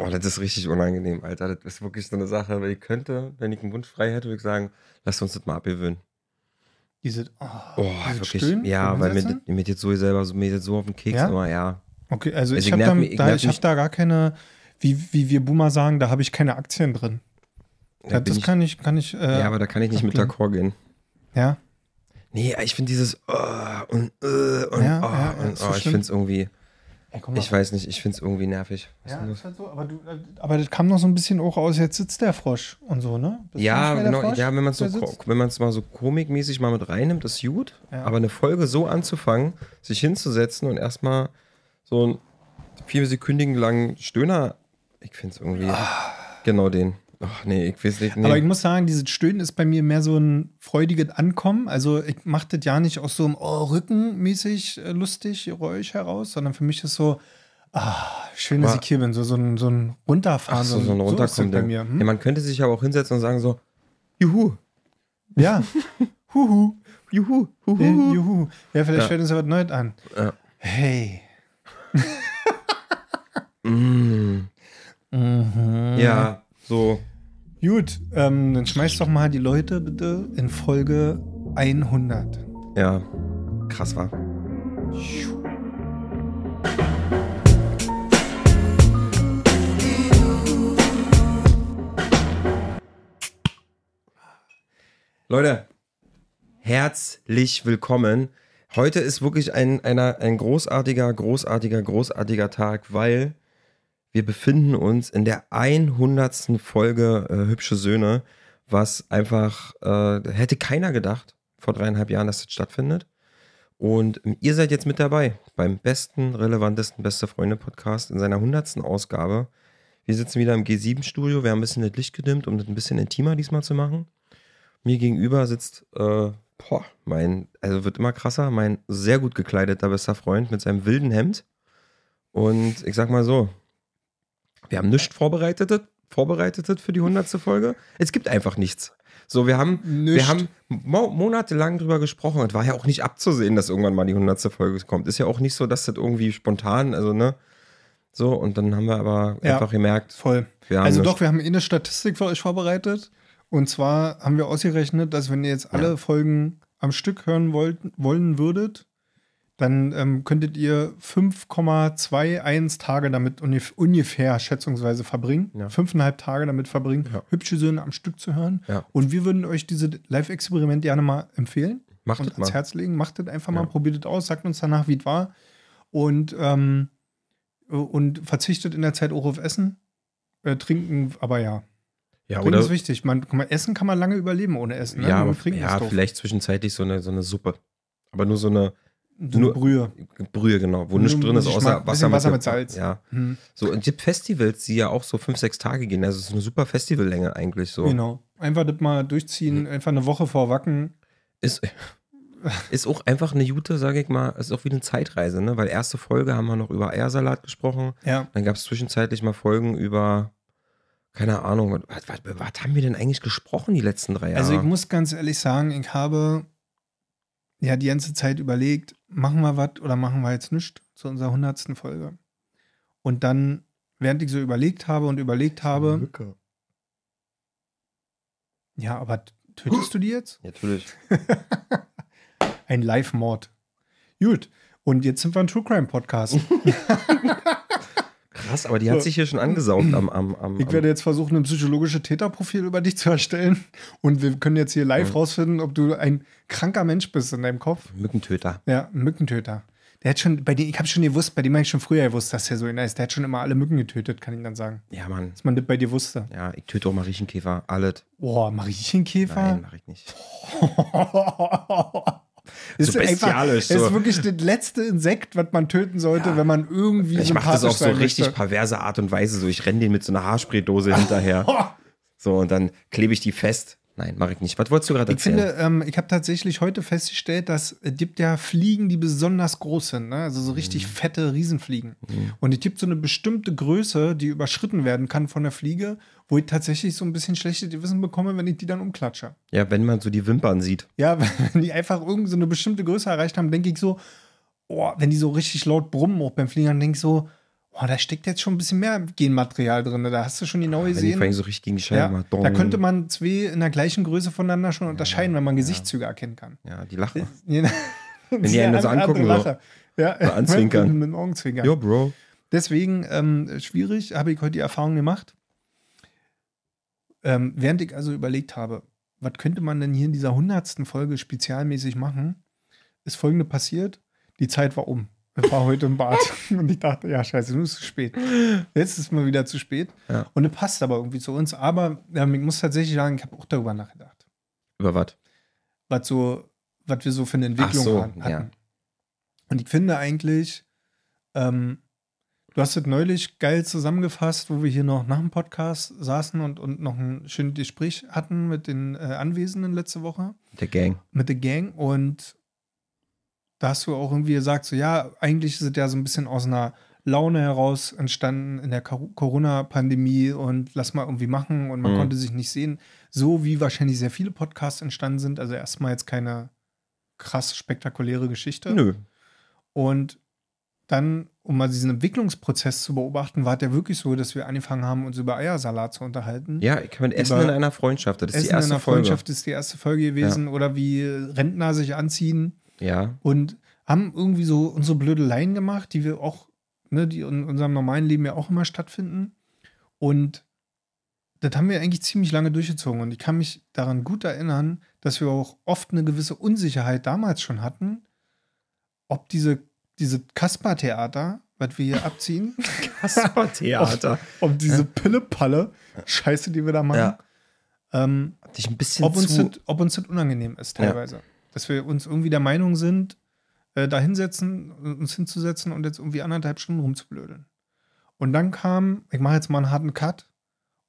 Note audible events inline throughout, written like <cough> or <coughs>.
Oh, das ist richtig unangenehm, Alter. Das ist wirklich so eine Sache, weil ich könnte, wenn ich einen Wunsch frei hätte, würde ich sagen, lass uns das mal abgewöhnen. Diese, oh, Oh, dieses wirklich. Stöhnen ja, weil mir, mir das so selber so, mir das so auf den Keks Ja? immer, ja. Okay, also, Also ich ich habe da, mich- ich da, ich hab da gar keine, wie, wie wir Boomer sagen, da habe ich keine Aktien drin. Da das kann ich, kann ich, äh, ja, aber da kann ich nicht mit d'accord gehen. ja. Nee, ich finde dieses oh, und, äh, und, Ja, oh, ja, und so oh, ich finde es irgendwie, Ey, ich weiß nicht, ich finde es irgendwie nervig. Was Ja, ist halt so, aber, du, aber das kam noch so ein bisschen auch aus, jetzt sitzt der Frosch und so, ne? Bist Ja, genau, Frosch, ja, wenn man es so, wenn mal so komikmäßig mal mit reinnimmt, ist gut. Ja. Aber eine Folge so anzufangen, sich hinzusetzen und erstmal so einen viersekündigen langen Stöhner, ich finde es irgendwie genau den. Ach nee, ich weiß nicht. Nee. Aber ich muss sagen, dieses Stöhnen ist bei mir mehr so ein freudiges Ankommen. Also ich mache das ja nicht aus so einem oh, Rückenmäßig äh, lustig Geräusch heraus, sondern für mich ist so, ah, schön, dass ich hier bin. So, so, ein, so ein Runterfahren. Ach so, so ein Runterkommen. bei Ding. mir. Hm? Ja, man könnte sich aber auch hinsetzen und sagen so, juhu, Ja. <laughs> Huhu. juhu, juhu. Äh, Juhu. Ja, vielleicht Ja. fällt uns ja was Neues an. Ja. Hey. <laughs> Mm, Mhm. ja, so. Gut, ähm, dann schmeiß doch mal die Leute bitte in Folge 100. Ja, krass war. Leute, herzlich willkommen. Heute ist wirklich ein, einer, ein großartiger, großartiger, großartiger Tag, weil wir befinden uns in der 100. Folge äh, Hübsche Söhne, was einfach, äh, hätte keiner gedacht vor dreieinhalb Jahren, dass das stattfindet. Und ähm, ihr seid jetzt mit dabei beim besten, relevantesten Beste Freunde Podcast in seiner 100. Ausgabe. Wir sitzen wieder im G7-Studio. Wir haben ein bisschen das Licht gedimmt, um das ein bisschen intimer diesmal zu machen. Mir gegenüber sitzt, äh, boah, mein, also wird immer krasser, mein sehr gut gekleideter bester Freund mit seinem wilden Hemd. Und ich sag mal so, wir haben nichts vorbereitet, vorbereitet für die 100. Folge. Es gibt einfach nichts. So, wir haben, wir haben mo monatelang drüber gesprochen und war ja auch nicht abzusehen, dass irgendwann mal die 100. Folge kommt. Ist ja auch nicht so, dass das irgendwie spontan, also ne, so und dann haben wir aber Ja. einfach gemerkt, Voll. Also doch, wir haben eh eine Statistik für euch vorbereitet. Und zwar haben wir ausgerechnet, dass wenn ihr jetzt alle Ja. Folgen am Stück hören wollt, wollen würdet, dann ähm, könntet ihr 5,21 Tage damit ungef ungefähr schätzungsweise verbringen. Ja. Fünfeinhalb Tage damit verbringen, Ja. hübsche Söhne am Stück zu hören. Ja. Und wir würden euch diese Live-Experiment gerne mal empfehlen macht und ans mal. Herz legen. Macht das einfach mal, probiert es aus, sagt uns danach, wie es war. Und, ähm, und verzichtet in der Zeit auch auf Essen. Äh, trinken, aber ja. Ja, Trinken oder ist wichtig. Man, mal, Essen kann man lange überleben ohne Essen. Ne? ja, aber, ja vielleicht zwischenzeitlich so eine, so eine Suppe. Aber nur So eine nur- Brühe. Brühe, genau, wo Nur nichts drin ist, außer Wasser, Wasser mit Salz. Ja. Hm, So, und es gibt Festivals, die ja auch so fünf, sechs Tage gehen. Also es ist eine super Festivallänge eigentlich so. Genau. Einfach das mal durchziehen, einfach eine Woche vor Wacken. Ist, ist auch einfach eine Jute, sage ich mal, ist auch wie eine Zeitreise, ne? Weil erste Folge haben wir noch über Eiersalat gesprochen. Ja. Dann gab es zwischenzeitlich mal Folgen über, keine Ahnung, was, was, was haben wir denn eigentlich gesprochen die letzten drei Jahre? Also ich muss ganz ehrlich sagen, ich habe ja die ganze Zeit überlegt, machen wir was oder machen wir jetzt nichts zu unserer hundertsten Folge. Und dann, während ich so überlegt habe und überlegt habe, ja, aber tötest du die jetzt? Natürlich. <laughs> Ein Live-Mord. Gut. Und jetzt sind wir ein True Crime Podcast. <laughs> Krass, aber die hat sich hier schon angesaugt am, am, am, Ich werde jetzt versuchen, ein psychologisches Täterprofil über dich zu erstellen. Und wir können jetzt hier live Ja. rausfinden, ob du ein kranker Mensch bist in deinem Kopf. Mückentöter. Ja, ein Mückentöter. Der hat schon, bei dem, ich habe schon gewusst, bei dem habe ich schon früher gewusst, dass der so einer ist. Der hat schon immer alle Mücken getötet, kann ich dann sagen. Ja, Mann. Dass man das bei dir wusste. Ja, ich töte auch Mariechenkäfer. Alles. Boah, Mariechenkäfer? Nein, mache ich nicht. <laughs> Das So bestialisch, Einfach, so. ist wirklich das letzte Insekt, was man töten sollte, Ja. wenn man irgendwie Ich mache das auf so richtig möchte. perverse Art und Weise. So, ich renne den mit so einer Haarspraydose hinterher. <laughs> So, und dann klebe ich die fest. Nein, mache ich nicht. Was wolltest du gerade Ich erzählen? finde, ähm, ich habe tatsächlich heute festgestellt, dass es gibt ja Fliegen, die besonders groß sind, ne? also so richtig Mhm. fette Riesenfliegen. Und es gibt so eine bestimmte Größe, die überschritten werden kann von der Fliege, wo ich tatsächlich so ein bisschen schlechtes Gewissen bekomme, wenn ich die dann umklatsche. ja, wenn man so die Wimpern sieht. Ja, <laughs> wenn die einfach irgend so eine bestimmte Größe erreicht haben, denke ich so, oh, wenn die so richtig laut brummen auch beim Fliegen, dann denke ich so, oh, da steckt jetzt schon ein bisschen mehr Genmaterial drin. Da hast du schon genau gesehen. vorhin so richtig gegen die Scheibe Ja, da könnte man zwei in der gleichen Größe voneinander schon unterscheiden, wenn man Gesichtszüge erkennen kann. Ja, die lachen. Wenn die einen so angucken, so. Ja, <laughs> So anzwinkern. <laughs> Mit, mit dem Augenzwinkern. Jo, Bro. Deswegen ähm, schwierig, habe ich heute die Erfahrung gemacht. Ähm, während ich also überlegt habe, was könnte man denn hier in dieser hundertsten Folge spezialmäßig machen, ist folgende passiert. Die Zeit war um. Ich war heute im Bad <laughs> und ich dachte, ja, scheiße, nun ist es zu spät. Jetzt ist mal wieder zu spät. Ja. Und es passt aber irgendwie zu uns. Aber ähm, ich muss tatsächlich sagen, ich habe auch darüber nachgedacht, Über was? was so, was wir so für eine Entwicklung so, hatten. ja. Und ich finde eigentlich, ähm, du hast es neulich geil zusammengefasst, wo wir hier noch nach dem Podcast saßen und, und noch ein schönes Gespräch hatten mit den äh, Anwesenden letzte Woche, Der Gang. mit der Gang. Und da hast du auch irgendwie gesagt, so ja, eigentlich ist es ja so ein bisschen aus einer Laune heraus entstanden in der Cor- Corona-Pandemie und lass mal irgendwie machen und man Mhm. konnte sich nicht sehen. So wie wahrscheinlich sehr viele Podcasts entstanden sind. Also erstmal jetzt keine krass spektakuläre Geschichte. Nö. Und dann, um mal diesen Entwicklungsprozess zu beobachten, war es ja wirklich so, dass wir angefangen haben, uns über Eiersalat zu unterhalten. Ja, ich kann mit Essen Über- in einer Freundschaft. Das ist Essen die erste in der Folge. Freundschaft ist die erste Folge gewesen. Oder wie Rentner sich anziehen Ja. und haben irgendwie so unsere Blödeleien gemacht, die wir auch, ne, die in unserem normalen Leben ja auch immer stattfinden. Und das haben wir eigentlich ziemlich lange durchgezogen. Und ich kann mich daran gut erinnern, dass wir auch oft eine gewisse Unsicherheit damals schon hatten, ob diese, diese Kasper-Theater, was wir hier <laughs> abziehen, Kasper-Theater. <laughs> ob diese Pille-Palle, Scheiße, die wir da machen, Ja. ähm, ob, uns zu. das, ob uns das unangenehm ist, teilweise. Dass wir uns irgendwie der Meinung sind, äh, da hinsetzen, uns hinzusetzen und jetzt irgendwie anderthalb Stunden rumzublödeln. Und dann kam, ich mache jetzt mal einen harten Cut,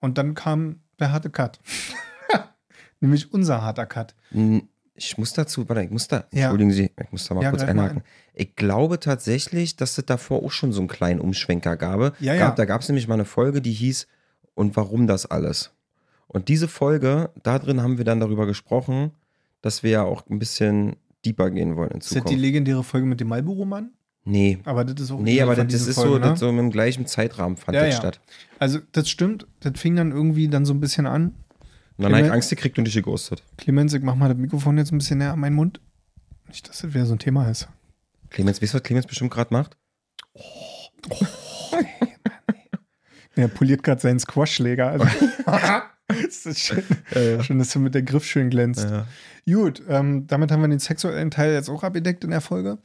und dann kam der harte Cut. <laughs> Nämlich unser harter Cut. Hm, Ich muss dazu, warte, ich muss da, Ja. entschuldigen Sie, ich muss da mal Ja, kurz greif mal einhaken. Ich glaube tatsächlich, dass es davor auch schon so einen kleinen Umschwenker gab. Ja, ja. gab da gab es nämlich mal eine Folge, die hieß Und warum das alles? Und diese Folge, da drin haben wir dann darüber gesprochen, dass wir ja auch ein bisschen deeper gehen wollen in Ist das die Zukunft. legendäre Folge mit dem Malburo-Mann? Nee. Aber das ist auch Nee, aber das, das diesen ist so, ne? das so im gleichen Zeitrahmen fand Ja, das ja. statt. Also, das stimmt. Das fing dann irgendwie dann so ein bisschen an. Und dann habe ich Angst gekriegt und dich geghostet. Clemens, ich mach mal das Mikrofon jetzt ein bisschen näher an meinen Mund. Nicht, dass das wieder so ein Thema ist. Clemens, weißt du, was Clemens bestimmt gerade macht? Er poliert gerade seinen Squashschläger. Also, <laughs> <laughs> <laughs> ist das schön, schön, dass du mit der Griff schön glänzt. Ja. Gut, ähm, damit haben wir den sexuellen Teil jetzt auch abgedeckt in der Folge.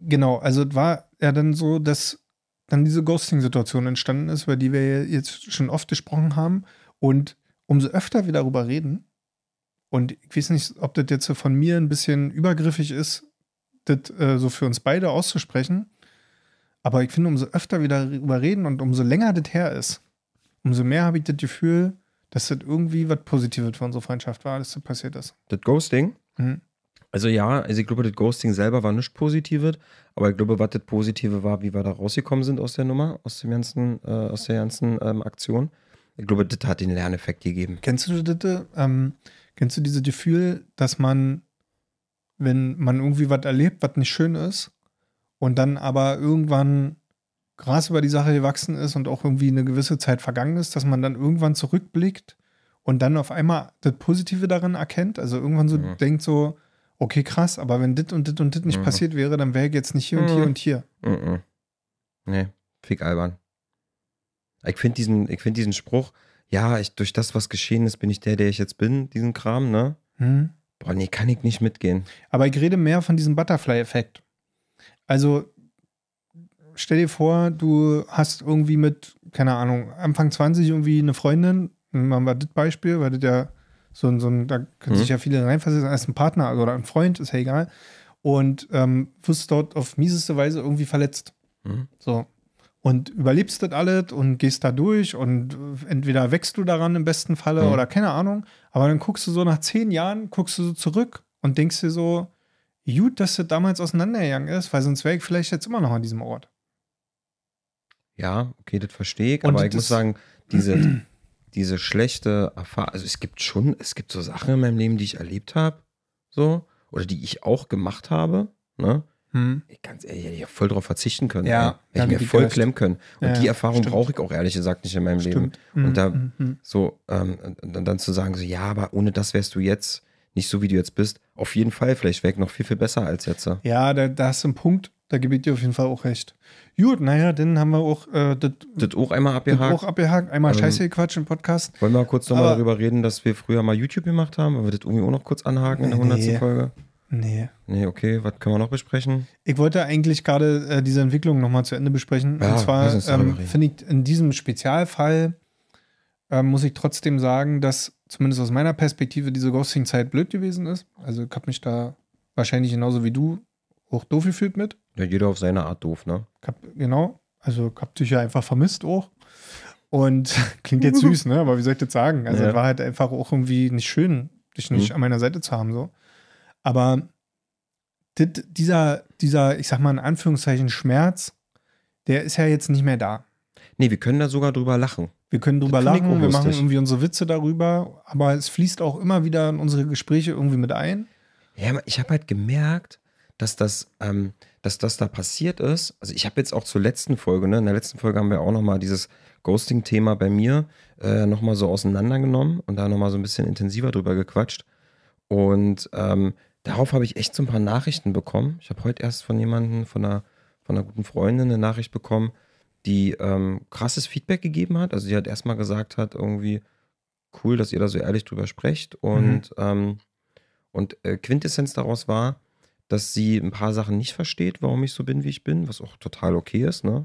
Genau, also es war ja dann so, dass dann diese Ghosting-Situation entstanden ist, über die wir jetzt schon oft gesprochen haben. Und umso öfter wir darüber reden, und ich weiß nicht, ob das jetzt von mir ein bisschen übergriffig ist, das äh, so für uns beide auszusprechen, aber ich finde, umso öfter wir darüber reden und umso länger das her ist, umso mehr habe ich das Gefühl, dass das irgendwie was Positives für unsere Freundschaft war, dass das passiert ist. Das Ghosting? Mhm. Also ja, also ich glaube, das Ghosting selber war nicht Positives, aber ich glaube, was das Positive war, wie wir da rausgekommen sind aus der Nummer, aus dem ganzen, äh, aus der ganzen ähm, Aktion. Ich glaube, das hat den Lerneffekt gegeben. Kennst du das? Ähm, kennst du dieses Gefühl, dass man, wenn man irgendwie was erlebt, was nicht schön ist, und dann aber irgendwann Gras über die Sache gewachsen ist und auch irgendwie eine gewisse Zeit vergangen ist, dass man dann irgendwann zurückblickt und dann auf einmal das Positive darin erkennt? Also irgendwann so Mhm. denkt so, okay, krass, aber wenn dit und dit und dit nicht Mhm. passiert wäre, dann wäre ich jetzt nicht hier und Mhm. hier und hier. Mhm. Nee, fick albern. Ich finde diesen, ich find diesen Spruch, ja, ich, durch das, was geschehen ist, bin ich der, der ich jetzt bin, diesen Kram, ne? Hm? Boah, nee, kann ich nicht mitgehen. Aber ich rede mehr von diesem Butterfly-Effekt. Also, stell dir vor, du hast irgendwie mit, keine Ahnung, Anfang 20 irgendwie eine Freundin, machen wir das Beispiel, weil das ja so ein, so ein da können Mhm. sich ja viele reinversetzen, als ein Partner also, oder ein Freund, ist ja egal. Und ähm, wirst dort auf mieseste Weise irgendwie verletzt. Mhm. So. Und überlebst das alles und gehst da durch und entweder wächst du daran im besten Falle Mhm. oder keine Ahnung. Aber dann guckst du so nach zehn Jahren, guckst du so zurück und denkst dir so, gut, dass das damals auseinandergegangen ist, weil sonst wäre ich vielleicht jetzt immer noch an diesem Ort. Ja, okay, das verstehe ich, Und aber ich muss sagen, diese, <clears throat> diese schlechte Erfahrung, also es gibt schon, es gibt so Sachen in meinem Leben, die ich erlebt habe, so, oder die ich auch gemacht habe, ne? Hm. Ich ganz ehrlich, hätte ich voll drauf verzichten können. Ja, hätte ich mir voll dir recht. klemmen können. Und Ja, die Erfahrung brauche ich auch ehrlich gesagt nicht in meinem Leben. Stimmt. Und Mhm, da mhm, so, ähm, dann zu sagen, so, ja, aber ohne das wärst du jetzt nicht so, wie du jetzt bist. Auf jeden Fall, vielleicht wäre ich noch viel, viel besser als jetzt. Ja, da, da hast du einen Punkt, da gebe ich dir auf jeden Fall auch recht. Gut, naja, dann haben wir auch äh, das auch einmal abgehakt. auch abgehakt. Einmal Ähm, Scheiße gequatscht im Podcast. Wollen wir kurz nochmal darüber reden, dass wir früher mal YouTube gemacht haben? Wollen wir das irgendwie auch noch kurz anhaken in der Nee. 100. Folge? Nee. Nee, okay, was können wir noch besprechen? Ich wollte eigentlich gerade äh, diese Entwicklung nochmal zu Ende besprechen. Ja, Und zwar ähm, finde ich in diesem Spezialfall ähm, muss ich trotzdem sagen, dass zumindest aus meiner Perspektive diese Ghosting-Zeit blöd gewesen ist. Also ich habe mich da wahrscheinlich genauso wie du auch doof gefühlt mit. Ja, jeder auf seine Art doof, ne? Hab, genau. Also ich hab dich ja einfach vermisst auch. Und <laughs> klingt jetzt süß, ne? Aber wie soll ich das sagen? Also Ja. es war halt einfach auch irgendwie nicht schön, dich nicht Mhm. an meiner Seite zu haben. so. Aber dit, dieser, dieser, ich sag mal in Anführungszeichen, Schmerz, der ist ja jetzt nicht mehr da. Nee, wir können da sogar drüber lachen. Wir können drüber lachen, wir machen irgendwie unsere Witze darüber, aber es fließt auch immer wieder in unsere Gespräche irgendwie mit ein. Ja, ich habe halt gemerkt, dass das, ähm, dass das da passiert ist. Also ich habe jetzt auch zur letzten Folge, ne, in der letzten Folge haben wir auch nochmal dieses Ghosting-Thema bei mir äh, nochmal so auseinandergenommen und da nochmal so ein bisschen intensiver drüber gequatscht. Und ähm, darauf habe ich echt so ein paar Nachrichten bekommen. Ich habe heute erst von jemandem, von einer, von einer guten Freundin eine Nachricht bekommen, die ähm, krasses Feedback gegeben hat. Also die hat erstmal gesagt hat, irgendwie cool, dass ihr da so ehrlich drüber sprecht. Und, ähm, und äh, Quintessenz daraus war, dass sie ein paar Sachen nicht versteht, warum ich so bin, wie ich bin, was auch total okay ist, ne?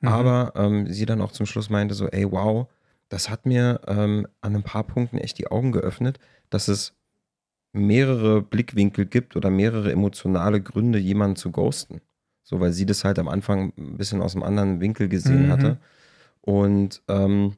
Mhm. Aber ähm, sie dann auch zum Schluss meinte so, ey, wow, das hat mir ähm, an ein paar Punkten echt die Augen geöffnet, dass es mehrere Blickwinkel gibt oder mehrere emotionale Gründe, jemanden zu ghosten. So, weil sie das halt am Anfang ein bisschen aus einem anderen Winkel gesehen Mhm. hatte. Und ähm,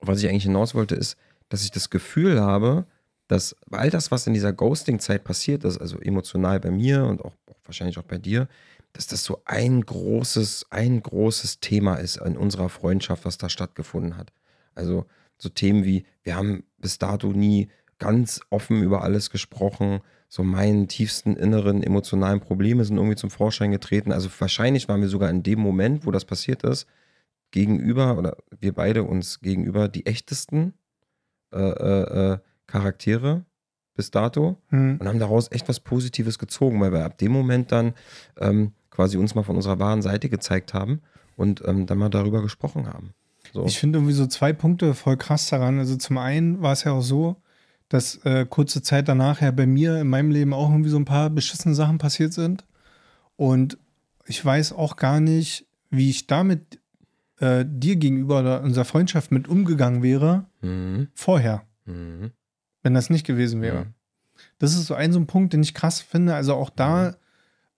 was ich eigentlich hinaus wollte, ist, dass ich das Gefühl habe, dass all das, was in dieser Ghosting-Zeit passiert ist, also emotional bei mir und auch, wahrscheinlich auch bei dir, dass das so ein großes, ein großes Thema ist in unserer Freundschaft, was da stattgefunden hat. Also so Themen wie, wir haben bis dato nie ganz offen über alles gesprochen, so meinen tiefsten inneren emotionalen Probleme sind irgendwie zum Vorschein getreten. Also wahrscheinlich waren wir sogar in dem Moment, wo das passiert ist, gegenüber oder wir beide uns gegenüber die echtesten äh, äh, äh, Charaktere bis dato Hm. und haben daraus echt was Positives gezogen, weil wir ab dem Moment dann ähm, quasi uns mal von unserer wahren Seite gezeigt haben und ähm, dann mal darüber gesprochen haben. So. Ich finde irgendwie so zwei Punkte voll krass daran. Also zum einen war es ja auch so, dass äh, kurze Zeit danach ja bei mir in meinem Leben auch irgendwie so ein paar beschissene Sachen passiert sind. Und ich weiß auch gar nicht, wie ich damit äh, dir gegenüber oder unserer Freundschaft mit umgegangen wäre mhm. vorher, Mhm. Wenn das nicht gewesen wäre. Ja. Das ist so ein so ein Punkt, den ich krass finde. Also auch da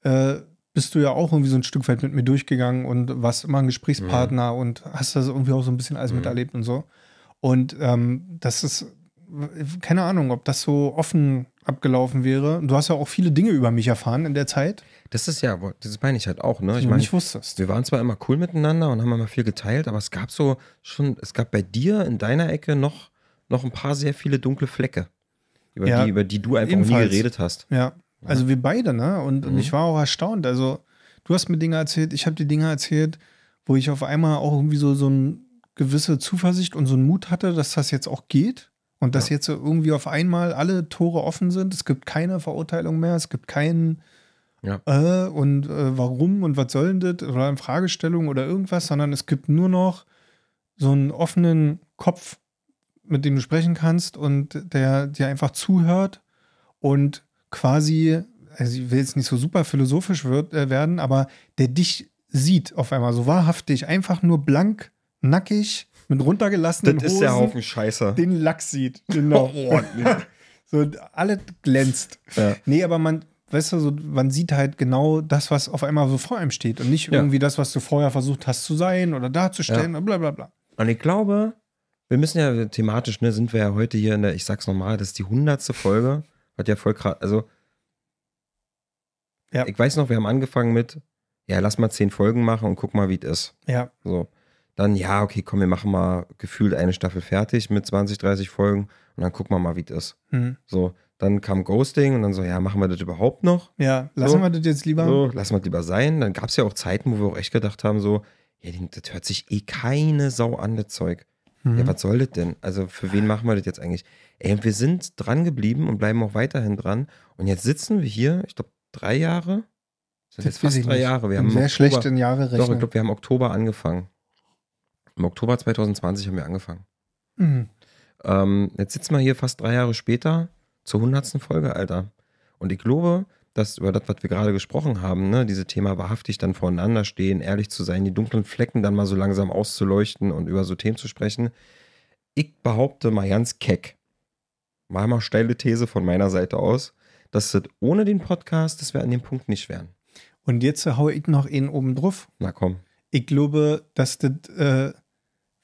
äh, bist du ja auch irgendwie so ein Stück weit mit mir durchgegangen und warst immer ein Gesprächspartner und hast das irgendwie auch so ein bisschen alles Mhm. miterlebt und so. Und ähm, das ist, keine Ahnung, ob das so offen abgelaufen wäre. Du hast ja auch viele Dinge über mich erfahren in der Zeit, Das ist ja, das meine ich halt auch, ne? Ich meine, nicht wusstest. wir waren zwar immer cool miteinander und haben immer viel geteilt, aber es gab so schon, es gab bei dir in deiner Ecke noch, noch ein paar sehr viele dunkle Flecke, über, Ja, die, über die du einfach nie ebenfalls. geredet hast. Ja, also wir beide, ne? Und, und Mhm. ich war auch erstaunt. Also, du hast mir Dinge erzählt, ich habe dir Dinge erzählt, wo ich auf einmal auch irgendwie so, so eine gewisse Zuversicht und so einen Mut hatte, dass das jetzt auch geht. Und dass Ja. jetzt irgendwie auf einmal alle Tore offen sind. Es gibt keine Verurteilung mehr, es gibt keinen Ja. äh und äh, warum und was soll denn das oder eine Fragestellung oder irgendwas, sondern es gibt nur noch so einen offenen Kopf, mit dem du sprechen kannst und der dir einfach zuhört und quasi, also ich will jetzt nicht so super philosophisch wird, äh, werden, aber der dich sieht auf einmal so wahrhaftig, einfach nur blank, nackig, mit runtergelassenen Das ist Hosen, der Haufen Scheiße. den Lachs sieht. Genau. <laughs> Oh, nee. so alles glänzt. Ja. Nee, aber man, weißt du, so, man sieht halt genau das, was auf einmal so vor einem steht und nicht Ja. irgendwie das, was du vorher versucht hast zu sein oder darzustellen und bla bla bla. Und ich glaube, wir müssen ja thematisch, ne, sind wir ja heute hier in der, ich sag's nochmal, das ist die hundertste Folge. Hat ja voll krass, also. Ja. Ich weiß noch, wir haben angefangen mit, ja, lass mal zehn Folgen machen und guck mal, wie es ist. Ja, So. Dann, ja, okay, komm, wir machen mal gefühlt eine Staffel fertig mit 20, 30 Folgen und dann gucken wir mal, wie es ist. hm. So. Dann kam Ghosting und dann so, ja, machen wir das überhaupt noch? Ja, lassen So. wir das jetzt lieber. So, lassen wir das lieber sein. Dann gab es ja auch Zeiten, wo wir auch echt gedacht haben, so, ja, das hört sich eh keine Sau an, das Zeug. Mhm. Ja, was soll das denn? Also für wen machen wir das jetzt eigentlich? Ey, und wir sind dran geblieben und bleiben auch weiterhin dran. Und jetzt sitzen wir hier, ich glaube, drei Jahre? Das sind jetzt fast drei nicht. Jahre. Wir haben sehr schlecht in Jahre Doch, ich rechnen. glaube, wir haben im Oktober angefangen. Im Oktober 2020 haben wir angefangen. Mhm. Ähm, jetzt sitzen wir hier fast drei Jahre später zur hundertsten Folge, Alter. Und ich glaube, dass über das, was wir gerade gesprochen haben, ne, diese Thema wahrhaftig dann voreinander stehen, ehrlich zu sein, die dunklen Flecken dann mal so langsam auszuleuchten und über so Themen zu sprechen. Ich behaupte mal ganz keck, mal mal steile These von meiner Seite aus, dass das ohne den Podcast, dass wir an dem Punkt nicht wären. Und jetzt hau ich noch einen oben drauf. Na komm. Ich glaube, dass das, äh,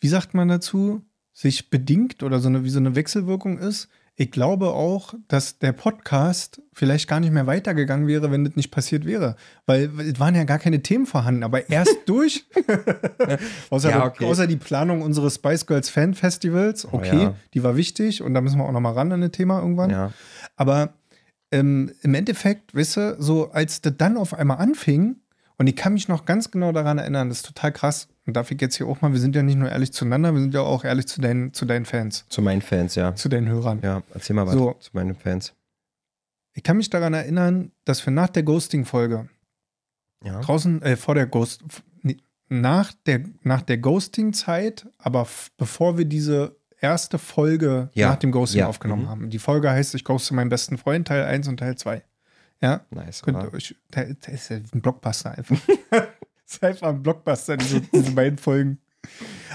wie sagt man dazu, sich bedingt oder so eine, wie so eine Wechselwirkung ist. Ich glaube auch, dass der Podcast vielleicht gar nicht mehr weitergegangen wäre, wenn das nicht passiert wäre. Weil es waren ja gar keine Themen vorhanden, aber erst <laughs> durch, außer, Ja, okay. außer die Planung unseres Spice Girls Fan Festivals, Oh, okay, ja. die war wichtig und da müssen wir auch nochmal ran an das Thema irgendwann. Ja. Aber ähm, im Endeffekt, weißt du, so als das dann auf einmal anfing, und ich kann mich noch ganz genau daran erinnern, das ist total krass. Und darf ich jetzt hier auch mal, wir sind ja nicht nur ehrlich zueinander, wir sind ja auch ehrlich zu deinen, zu deinen Fans, Zu meinen Fans, ja. zu deinen Hörern. Ja, erzähl mal was So. zu meinen Fans. Ich kann mich daran erinnern, dass wir nach der Ghosting-Folge, Ja. draußen, äh, vor der Ghost, nach der, nach der Ghosting-Zeit, aber bevor wir diese erste Folge Ja. nach dem Ghosting Ja. aufgenommen Mhm. haben. Die Folge heißt Ich ghoste meinen besten Freund, Teil 1 und Teil 2. Ja, Nice. Könnt ihr euch, der ist ja ein Blockbuster einfach. <laughs> das ist einfach ein Blockbuster, diese, diese beiden Folgen.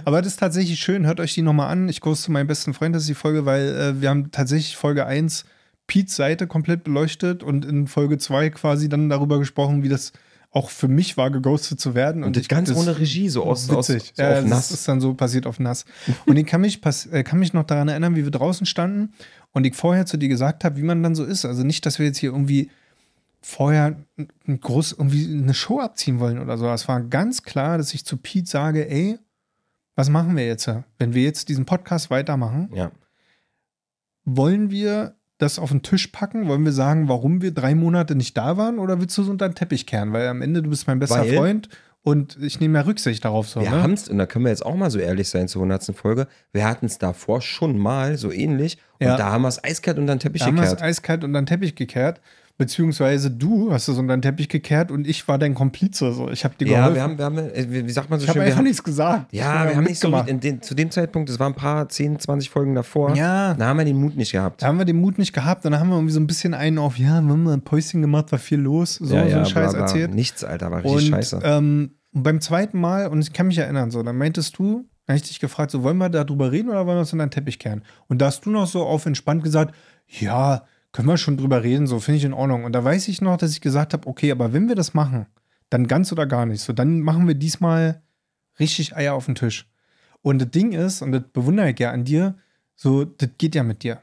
Aber das ist tatsächlich schön. Hört euch die nochmal an. Ich ghoste meinen besten Freund, das ist die Folge, weil äh, wir haben tatsächlich Folge 1 Pete's Seite komplett beleuchtet und in Folge 2 quasi dann darüber gesprochen, wie das auch für mich war, geghostet zu werden. Und das ich- ganz ohne Regie, so aus, aus witzig. so ja, auf das nass. ist dann so passiert auf nass. Und ich kann mich, äh, kann mich noch daran erinnern, wie wir draußen standen und ich vorher zu dir gesagt habe, wie man dann so ist. Also nicht, dass wir jetzt hier irgendwie vorher ein- groß irgendwie eine Show abziehen wollen oder so. Es war ganz klar, dass ich zu Pete sage, ey, was machen wir jetzt? Wenn wir jetzt diesen Podcast weitermachen, Ja. wollen wir das auf den Tisch packen? Wollen wir sagen, warum wir drei Monate nicht da waren? Oder willst du es unter den Teppich kehren? Weil am Ende du bist mein bester Weil- Freund und ich nehme ja Rücksicht darauf. So, Wir ne? haben es, und da können wir jetzt auch mal so ehrlich sein zur 100. Folge, wir hatten es davor schon mal so ähnlich und Ja. da haben wir es eiskalt unter den Teppich Da haben wir es gekehrt. eiskalt unter den Teppich gekehrt. Beziehungsweise du hast es unter den Teppich gekehrt und ich war dein Komplize. So. Ich habe dir Ja, geholfen. wir haben, wir haben, äh, wie sagt man so ich habe schön, wir einfach haben, nichts gesagt. ja, wir haben nicht so, in den, zu dem Zeitpunkt, das waren ein paar 10, 20 Folgen davor, Ja. da haben wir den Mut nicht gehabt. Da haben wir den Mut nicht gehabt. Dann haben wir irgendwie so ein bisschen einen auf, ja, wir haben ein Päuschen gemacht, war viel los. So, ja, so ja, einen Scheiß bla, erzählt. Nichts, Alter, war richtig Und scheiße. ähm, beim zweiten Mal, und ich kann mich erinnern, so, dann meintest du, dann habe ich dich gefragt, so wollen wir darüber reden oder wollen wir uns unter den Teppich kehren? Und da hast du noch so auf entspannt gesagt, ja, können wir schon drüber reden, so finde ich in Ordnung. Und da weiß ich noch, dass ich gesagt habe, okay, aber wenn wir das machen, dann ganz oder gar nicht. So, dann machen wir diesmal richtig Eier auf den Tisch. Und das Ding ist, und das bewundere ich ja an dir, so, das geht ja mit dir.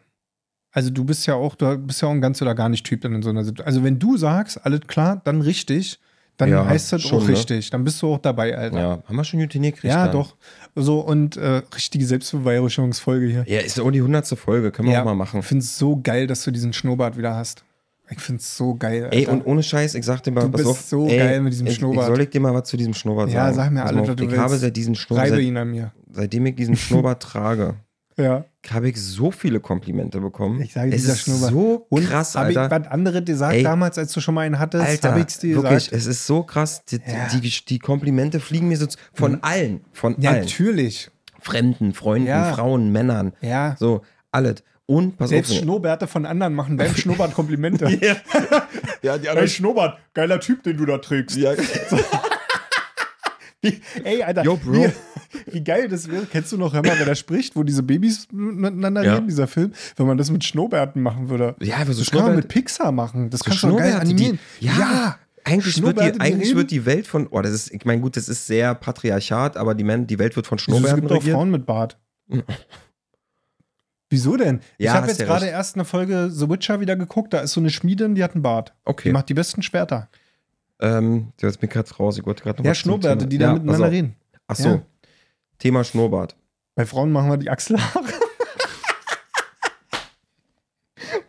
Also du bist ja auch, du bist ja auch ein ganz oder gar nicht Typ in so einer Situation. Also wenn du sagst, alles klar, dann richtig, dann Ja, heißt das schon, auch ne? richtig. Dann bist du auch dabei, Alter. ja, haben wir schon gut hingekriegt. Ja, dann. doch. So, und äh, richtige Selbstbeweihräucherungsfolge hier. Ja, ist auch die 100. Folge, können wir Ja, auch mal machen. Ich finde es so geil, dass du diesen Schnurrbart wieder hast. Ich finde es so geil. Alter. Ey, und ohne Scheiß, ich sag dir mal, Du pass bist auf, so ey, geil mit diesem ich, Schnurrbart. Ich soll ich dir mal was zu diesem Schnurrbart Ja, sagen? sag mir alles, was du Ich willst. habe seit diesem Schnurrbart, Reibe ihn an mir. seitdem ich diesen <laughs> Schnurrbart trage, Ja. Habe ich so viele Komplimente bekommen. Ich sage, es ist Schnurrbart. so Und krass, habe ich Alter. was anderes gesagt Ey. damals, als du schon mal einen hattest? Alter, habe ich es dir wirklich, gesagt? es ist so krass. Die, Ja. die, die Komplimente fliegen mir so von allen, von Ja, allen. natürlich. Fremden, Freunden, Ja. Frauen, Männern. Ja. So, alles. Und, pass Selbst auf. Schnurrbärte von anderen machen beim <laughs> Schnurrbart Komplimente. ja. <laughs> ja, die Hey, Schnurrbart, geiler Typ, den du da trägst. Ja. Wie, <laughs> ey, Alter, Yo, Bro. Wie, <laughs> wie geil das wäre. Kennst du noch, mal, wer da spricht, wo diese Babys miteinander Ja. reden, dieser Film? Wenn man das mit Schnurrbärten machen würde. Ja, so das kann man mit Pixar machen. Das So kannst du geil animieren. Die, ja, eigentlich, wird die, die eigentlich wird die Welt von, oh, das ist, ich meine, gut, das ist sehr Patriarchat, aber die, Men die Welt wird von Wieso, es Schnurrbärten gibt auch regiert. Frauen mit Bart. <laughs> Wieso denn? ich Ja, habe hast jetzt ja gerade erst eine Folge The Witcher wieder geguckt. Da ist so eine Schmiedin, die hat einen Bart. Die Okay. macht die besten Schwerter. Ähm, jetzt bin ich gerade raus. Ich wollte gerade noch Ja, Schnurrbärte, die da Ja, miteinander pass auf. reden. Ach so. Thema Schnurrbart. Bei Frauen machen wir die Achselhaare. <laughs>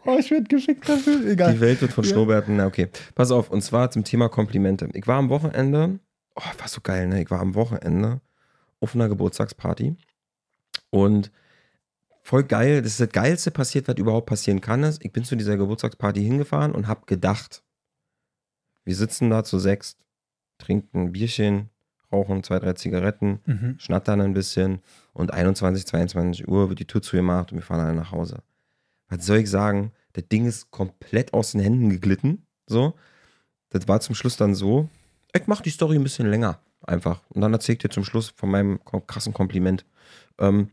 oh, ich werde geschickt dafür. Egal. Die Welt wird von Ja. Schnurrbärten, na okay. Pass auf, und zwar zum Thema Komplimente. Ich war am Wochenende, oh, war so geil, ne? Ich war am Wochenende auf einer Geburtstagsparty und voll geil, das ist das Geilste passiert, was überhaupt passieren kann, ist, ich bin zu dieser Geburtstagsparty hingefahren und hab gedacht, wir sitzen da zu sechs, trinken ein Bierchen, rauchen zwei, drei Zigaretten, Mhm. schnattern ein bisschen und 21, 22 Uhr wird die Tür zugemacht und wir fahren alle nach Hause. Was soll ich sagen? Das Ding ist komplett aus den Händen geglitten. So. Das war zum Schluss dann so. Ich mach die Story ein bisschen länger. Einfach. Und dann erzähl ich dir zum Schluss von meinem krassen Kompliment. Ähm,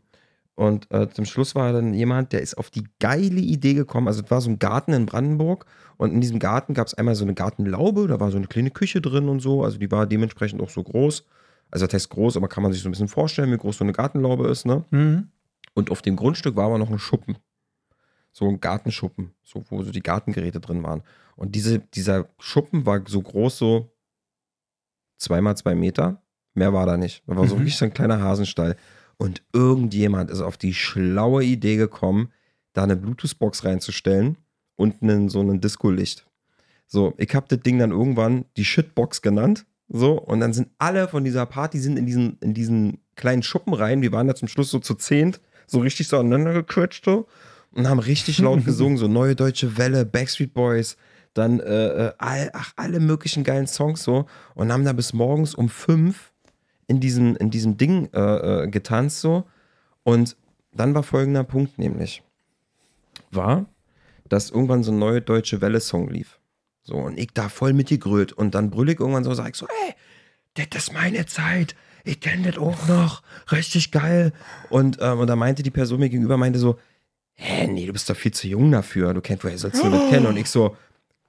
und äh, zum Schluss war dann jemand, der ist auf die geile Idee gekommen. Also, es war so ein Garten in Brandenburg. Und in diesem Garten gab es einmal so eine Gartenlaube. Da war so eine kleine Küche drin und so. Also, die war dementsprechend auch so groß. Also, das heißt groß, aber kann man sich so ein bisschen vorstellen, wie groß so eine Gartenlaube ist, ne? Mhm. Und auf dem Grundstück war aber noch ein Schuppen. So ein Gartenschuppen, so, wo so die Gartengeräte drin waren. Und diese, dieser Schuppen war so groß, so zweimal zwei Meter. Mehr war da nicht. Da war so Mhm. wirklich so ein kleiner Hasenstall. Und irgendjemand ist auf die schlaue Idee gekommen, da eine Bluetooth-Box reinzustellen und einen, so ein Disco-Licht. So, ich habe das Ding dann irgendwann die Shitbox genannt. So, und dann sind alle von dieser Party sind in diesen, in diesen kleinen Schuppen rein. Wir waren da zum Schluss so zu zehnt, so richtig so aneinander gequetscht so, und haben richtig laut <laughs> gesungen, so Neue Deutsche Welle, Backstreet Boys, dann äh, äh, all, ach, alle möglichen geilen Songs so und haben da bis morgens um fünf in diesem, in diesem Ding äh, äh, getanzt so. Und dann war folgender Punkt nämlich, war, dass irgendwann so ein Neue Deutsche Welle-Song lief. So, und ich da voll mitgegrölt. Und dann brüll ich irgendwann so, sag ich so, ey, das ist meine Zeit. Ich kenne das auch noch. Richtig geil. Und, ähm, und da meinte die Person mir gegenüber, meinte so, hä, nee, du bist doch viel zu jung dafür. Du kennst, woher sollst du das kennen? Und ich so,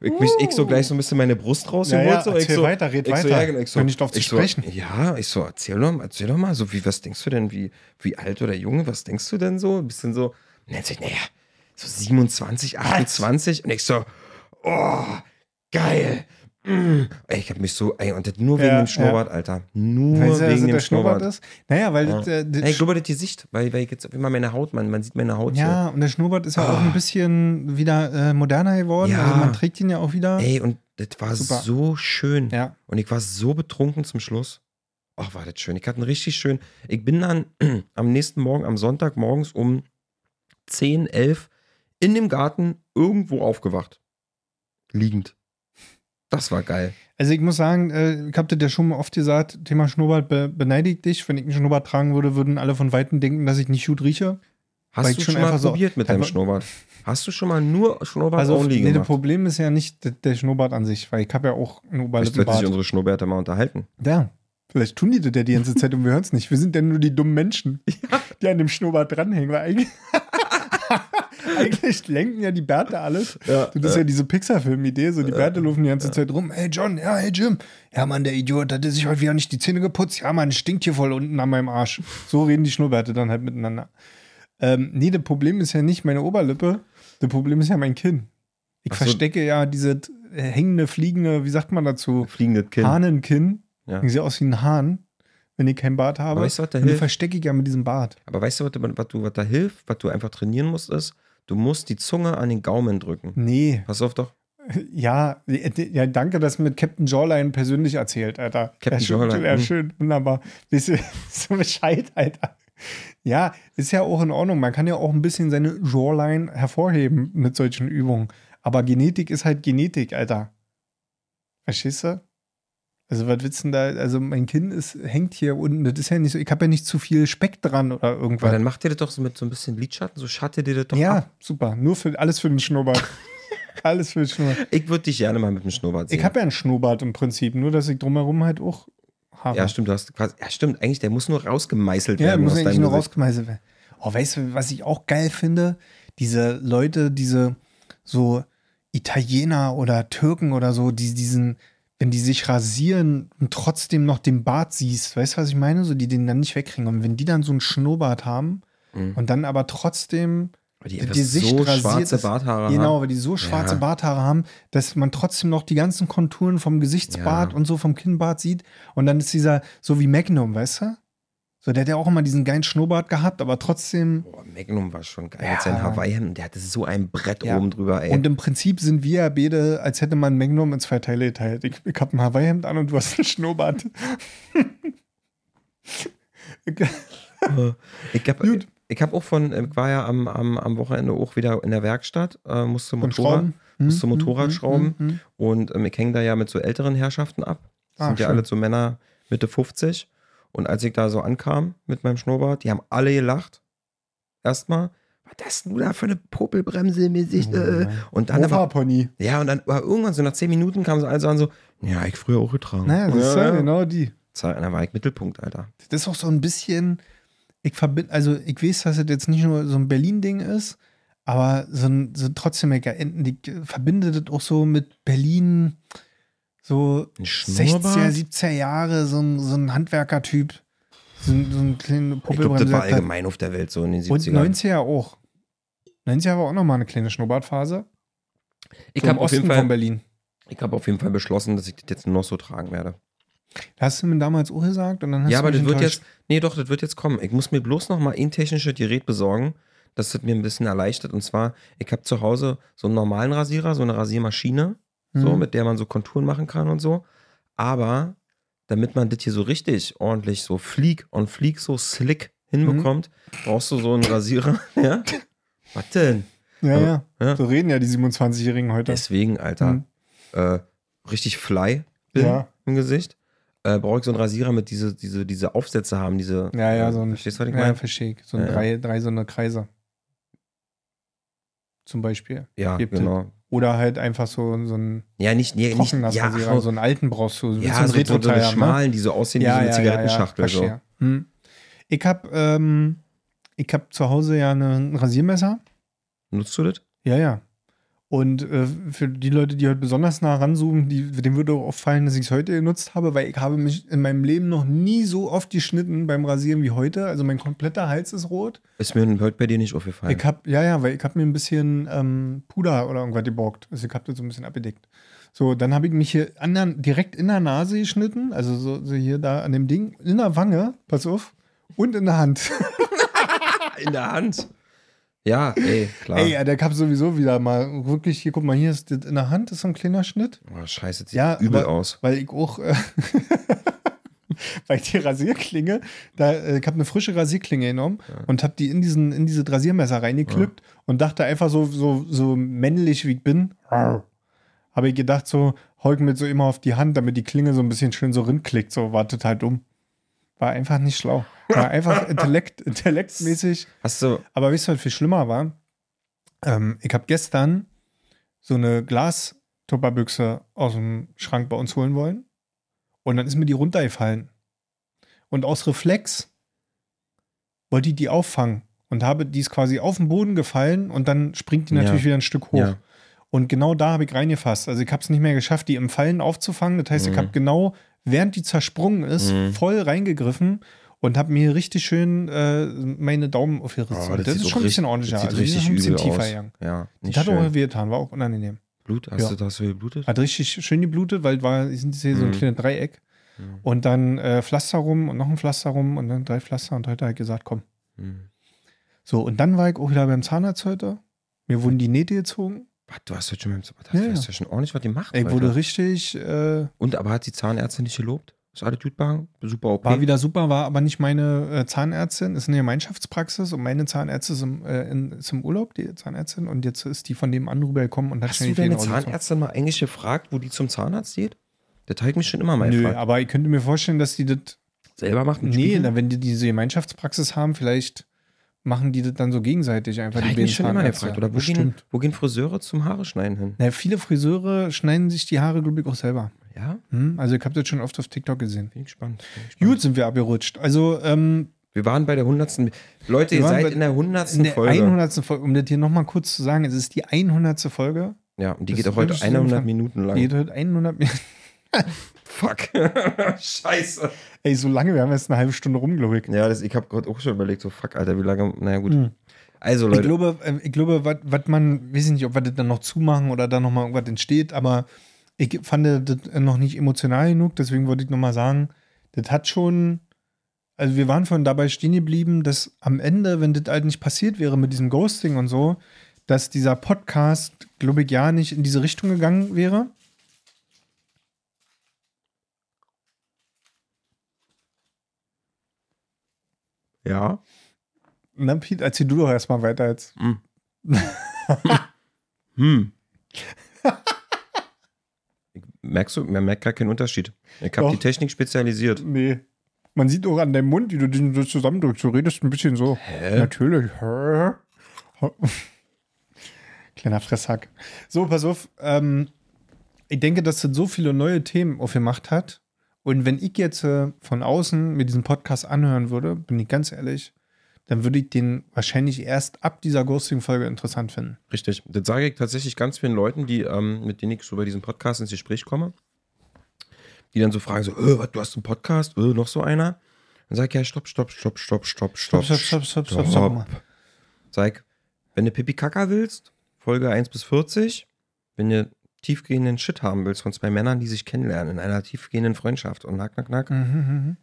ich, mich, ich so gleich so ein bisschen meine Brust rausgeholt. Ja, ja, so. erzähl so, weiter, red ich So, weiter. ja, genau, ich so, nicht auf zu ich so, sprechen. Ja, ich so, erzähl doch mal, erzähl doch mal, so wie, was denkst du denn, wie, wie alt oder jung, was denkst du denn so? Ein bisschen so, und dann sag ich, naja, so 27, 28 und ich so, oh, geil. Ey, ich hab mich so, ey, und das nur wegen Ja, dem Schnurrbart, Alter. Nur Weißt du, wegen dem Schnurrbart Schnurrbart. ist? Naja, weil Ja. das, äh, das Ey, ich glaube, das Gesicht, weil, weil ich jetzt immer meine Haut, man, man sieht meine Haut Ja, und der Schnurrbart ist ja auch ein bisschen wieder äh, moderner geworden. Ja. Also man trägt ihn ja auch wieder. Ey, und das war Super. so schön. Ja. Und ich war so betrunken zum Schluss. Ach, war das schön. Ich hatte einen richtig schön. Ich bin dann <clears throat> am nächsten Morgen, am Sonntag morgens um 10, 11 in dem Garten irgendwo aufgewacht. Liegend. Das war geil. Also ich muss sagen, äh, ich habe das ja schon oft gesagt, Thema Schnurrbart be beneidigt dich. Wenn ich einen Schnurrbart tragen würde, würden alle von Weitem denken, dass ich nicht gut rieche. Hast du schon schon mal so- probiert mit deinem Schnurrbart? Hast du schon mal nur Schnurrbart Also only nee, das gemacht? Problem ist ja nicht der, der Schnurrbart an sich, weil ich habe ja auch einen Vielleicht sollten sich Oberlippenbart. unsere Schnurrbärte mal unterhalten. Ja, vielleicht tun die das ja die ganze Zeit und wir hören es nicht. Wir sind ja nur die dummen Menschen, <laughs> die an dem Schnurrbart dranhängen. Weil eigentlich, <laughs> <laughs> eigentlich lenken ja die Bärte alles. Ja, das ist ja diese Pixar-Film-Idee. So, die Bärte laufen die ganze Zeit rum. Hey John, ja, hey Jim. Ja, Mann, der Idiot hat sich heute wieder nicht die Zähne geputzt. Ja, Mann, stinkt hier voll unten an meinem Arsch. So reden die Schnurrbärte dann halt miteinander. Ähm, nee, das Problem ist ja nicht meine Oberlippe. Das Problem ist ja mein Kinn. Ich so. verstecke ja diese hängende, fliegende, wie sagt man dazu? Fliegendes Kind. Hahnenkinn. Ja. Ich sehe aus wie ein Hahn, wenn ich keinen Bart habe. Aber weißt du, was da hilft? verstecke ich ja mit diesem Bart. Aber weißt du, was, du- was, du, was da hilft, was du einfach trainieren musst, ist, du musst die Zunge an den Gaumen drücken. Nee. Pass auf doch. <laughs> Ja, ja, danke, dass mit Captain Jawline persönlich erzählt, Alter. Captain ja, schön, Jawline, Ja, hm. schön, wunderbar. Wisst ihr, so Bescheid, Alter. Ja, ist ja auch in Ordnung. Man kann ja auch ein bisschen seine Jawline hervorheben mit solchen Übungen. Aber Genetik ist halt Genetik, Alter. Verstehst du? Also, was willst du denn da? Also, mein Kinn ist, hängt hier unten. Das ist ja nicht so. Ich habe ja nicht zu viel Speck dran oder irgendwas. dann macht ihr das doch so mit so ein bisschen Lidschatten, so schatte dir das doch ja, ab. super. Nur für alles für den Schnurrbart. <laughs> alles für den Schnurrbart. Ich würde dich gerne mal mit dem Schnurrbart sehen. Ich habe ja einen Schnurrbart im Prinzip, nur dass ich drumherum halt auch habe. ja, stimmt, du hast quasi, ja, stimmt, eigentlich, der muss nur rausgemeißelt Ja, werden muss aus eigentlich nur Gesicht. rausgemeißelt werden. Oh, weißt du, was ich auch geil finde? Diese Leute, diese so Italiener oder Türken oder so, die diesen, wenn die sich rasieren und trotzdem noch den Bart siehst, weißt du, was ich meine? So, die den dann nicht wegkriegen. Und wenn die dann so einen Schnurrbart haben Mhm. und dann aber trotzdem Weil die die Sicht so rasiert schwarze ist. Barthaare Genau, weil die so schwarze Ja. Barthaare haben, dass man trotzdem noch die ganzen Konturen vom Gesichtsbart Ja. und so vom Kinnbart sieht. Und dann ist dieser, so wie Magnum, weißt du? So, der hat ja auch immer diesen geilen Schnurrbart gehabt, aber trotzdem. Boah, Magnum war schon geil Ja. mit seinen Hawaii-Hemden. Der hatte so ein Brett Ja. oben drüber, ey. Und im Prinzip sind wir ja beide, als hätte man Magnum in zwei Teile geteilt. Ich, ich hab ein Hawaii-Hemd an und du hast einen Schnurrbart. <laughs> ich habe Gut. ich hab auch von, ich war ja am, am, am Wochenende auch wieder in der Werkstatt, äh, musste Motorrad, Schrauben. musste Hm, Motorrad hm, schrauben hm, hm. und ähm, ich hänge da ja mit so älteren Herrschaften ab. Das Ah, sind ja schön. alle so Männer Mitte 50. Und als ich da so ankam mit meinem Schnurrbart, die haben alle gelacht. Erstmal, was hast du da für eine Popelbremse im Gesicht? Äh? Und dann aber, Hoverpony. ja, und dann aber irgendwann so nach 10 Minuten kamen sie alle so an, so, ja, ich früher auch getragen. Naja, das ist ja, ja. genau die. Dann war ich Mittelpunkt, Alter. Das ist auch so ein bisschen, ich verbinde, also ich weiß, dass es jetzt nicht nur so ein Berlin-Ding ist, aber so, ein, so trotzdem, ich verbinde das auch so mit Berlin, so Ein 60er, Schnurrbart? 70er Jahre, so ein, so ein Handwerkertyp. So ein, so ein kleiner Ich glaube, das war allgemein auf der Welt so in den 70ern. Und 90er auch. 90er war auch nochmal eine kleine Schnurrbartphase. ich So habe auf, jeden Osten von Fall- Berlin. ich hab auf jeden Fall beschlossen, dass ich das jetzt noch so tragen werde. Hast du mir damals auch gesagt? Und dann hast ja, aber das wird jetzt, nee, doch, das wird jetzt kommen. Ich muss mir bloß noch mal ein technisches Gerät besorgen, das das mir ein bisschen erleichtert. Und zwar, ich habe zu Hause so einen normalen Rasierer, so eine Rasiermaschine, so, Mhm. mit der man so Konturen machen kann und so. Aber damit man das hier so richtig ordentlich so fleek on fleek so slick hinbekommt, brauchst du so einen Rasierer. <laughs> ja? Was denn? Ja, ja. Ja. So reden ja die 27-Jährigen heute. Deswegen, Alter, Mhm. äh, richtig fly Ja. im Gesicht. Äh, brauche ich so einen Rasierer mit diese, diese, diese Aufsätze haben, diese. Ja, ja, äh, so ein. Verstehst du, was ich ja, meine? verstehe ich. So ein Ja, ja. drei, drei so eine Kreise. Zum Beispiel. Ja, Gibt genau. Oder halt einfach so, so ein Ja, nicht, nee, nicht, ja, Trockennassrasierer. so einen alten brauchst du. ja, so einen so, so, so eine ne? schmalen, die so aussehen wie so eine Zigarettenschachtel. so. verstehe. Hm. Ich habe ähm, ich hab zu Hause ja ein Rasiermesser. Nutzt du das? Ja, ja. Und äh, für die Leute, die heute besonders nah ranzoomen, die, dem würde auch auffallen, dass ich es heute genutzt habe, weil ich habe mich in meinem Leben noch nie so oft geschnitten beim Rasieren wie heute. Also mein kompletter Hals ist rot. Ist mir heute bei dir nicht aufgefallen. Ich hab, ja, ja, weil ich habe mir ein bisschen ähm, Puder oder irgendwas geborgt. Also ich habe das so ein bisschen abgedeckt. So, dann habe ich mich hier der, direkt in der Nase geschnitten, also so, so hier da an dem Ding, in der Wange, pass auf, und in der Hand. <laughs> in der Hand. Ja, ey, klar. Ey, der kam sowieso wieder mal wirklich, hier, guck mal, hier ist das in der Hand, ist so ein kleiner Schnitt. oh, scheiße, sieht Ja, übel aber- aus. Weil ich auch, äh, <laughs> weil die Rasierklinge, da, äh, ich habe eine frische Rasierklinge genommen und habe die in, diesen, in diese Rasiermesser reingeklippt und dachte einfach so, so, so männlich wie ich bin, habe ich gedacht, so, heuk mit so immer auf die Hand, damit die Klinge so ein bisschen schön so rinklickt, so, war total dumm. War einfach nicht schlau. War einfach intellekt, <laughs> intellektmäßig. Hast du, Aber wisst ihr, was viel schlimmer war? Ähm, ich habe gestern so eine Glastupperbüchse aus dem Schrank bei uns holen wollen. Und dann ist mir die runtergefallen. Und aus Reflex wollte ich die auffangen. Und habe die ist quasi auf den Boden gefallen und dann springt die Ja. natürlich wieder ein Stück hoch. Ja. Und genau da habe ich reingefasst. Also ich habe es nicht mehr geschafft, die im Fallen aufzufangen. Das heißt, ich Mhm. habe genau, während die zersprungen ist, Mhm. voll reingegriffen und habe mir richtig schön äh, meine Daumen aufgerissen. Oh, das, sieht ist auch schon ein bisschen ordentlicher. Das sieht Also die richtig ein bisschen tiefer aus. gegangen. Ja, Das nicht hat auch schön. wehgetan, war auch unangenehm. Blut? Hast, Ja. du, hast du geblutet? Hat richtig schön geblutet, weil war, sind hier so ein Mhm. kleines Dreieck. Mhm. Und dann äh, Pflaster rum und noch ein Pflaster rum und dann drei Pflaster. Und heute ich gesagt, komm. Hm. So, und dann war ich auch wieder beim Zahnarzt heute. Mir wurden die Nähte gezogen. Was, du hast heute schon, mit, hast, Ja, hast ja. ja schon ordentlich was gemacht. Heute. wurde richtig, äh, Und, aber hat die Zahnärztin nicht gelobt? Ist alles gut gegangen? Super OP? war wieder super, war aber nicht meine äh, Zahnärztin, ist eine Gemeinschaftspraxis und meine Zahnärztin ist im, äh, in, ist im Urlaub, die Zahnärztin, und jetzt ist die von dem an rübergekommen und hat Hast du deine. Zahnärztin mal eigentlich gefragt, wo die zum Zahnarzt geht? Der hat mich schon immer mal Nö, gefragt. aber ich könnte mir vorstellen, dass die das Selber macht Nee, Spiegel? wenn die diese Gemeinschaftspraxis haben, vielleicht machen die das dann so gegenseitig einfach Da die beiden schon immer gefragt. Oder wo gehen, Bestimmt. wo gehen Friseure zum Haare schneiden hin? Na, viele Friseure schneiden sich die Haare, glaube ich, auch selber. Ja? Hm? Also ich habe das schon oft auf TikTok gesehen. Bin ich gespannt. Gut sind wir abgerutscht. Also ähm, Wir waren bei der 100. Leute, ihr seid in der 100. in der Folge. 100. Folge, um das hier nochmal kurz zu sagen, es ist die 100. Folge. Ja, und die Das geht auch heute würdest du 100 sagen, Minuten lang. Die geht heute 100 Minuten. <laughs> Fuck. <laughs> Scheiße. Ey, so lange, wir haben jetzt eine halbe Stunde rum, glaube ich. Ja, das, ich habe gerade auch schon überlegt, so fuck, Alter, wie lange. Naja, gut. Hm. Also, Ich Leute. glaube, äh, ich glaube, was man, weiß ich nicht, ob wir das dann noch zumachen oder da nochmal irgendwas entsteht, aber ich fand das noch nicht emotional genug, deswegen wollte ich nochmal sagen, das hat schon, also wir waren von dabei stehen geblieben, dass am Ende, wenn das halt nicht passiert wäre mit diesem Ghosting und so, dass dieser Podcast, glaube ich, ja nicht in diese Richtung gegangen wäre. Ja. Na, Pete, erzähl du doch erstmal weiter jetzt. Hm. <laughs> Merkst du, man merkt gar keinen Unterschied. Ich habe die Technik spezialisiert. Nee. Man sieht auch an deinem Mund, wie du den so zusammendrückst. Du redest ein bisschen so. Hä? Natürlich. Kleiner Fresshack. So, pass auf. Ähm, ich denke, dass das so viele neue Themen aufgemacht hat. Und wenn ich jetzt äh, von außen mir diesen Podcast anhören würde, bin ich ganz ehrlich, dann würde ich den wahrscheinlich erst ab dieser Ghosting-Folge interessant finden. Richtig. Das sage ich tatsächlich ganz vielen Leuten, die, ähm, mit denen ich so bei diesem Podcast ins Gespräch komme, die dann so fragen: so, äh, was, du hast einen Podcast? Äh, noch so einer? Dann sage ich, ja, stopp, stopp, stopp, stopp, stopp, stopp. Stopp, stopp, stopp, stopp, stopp. Sag, wenn du Pipi Kaka willst, Folge 1 bis 40, wenn du tiefgehenden Shit haben willst von zwei Männern, die sich kennenlernen in einer tiefgehenden Freundschaft und nack, nack, nack, Mhm, mhm.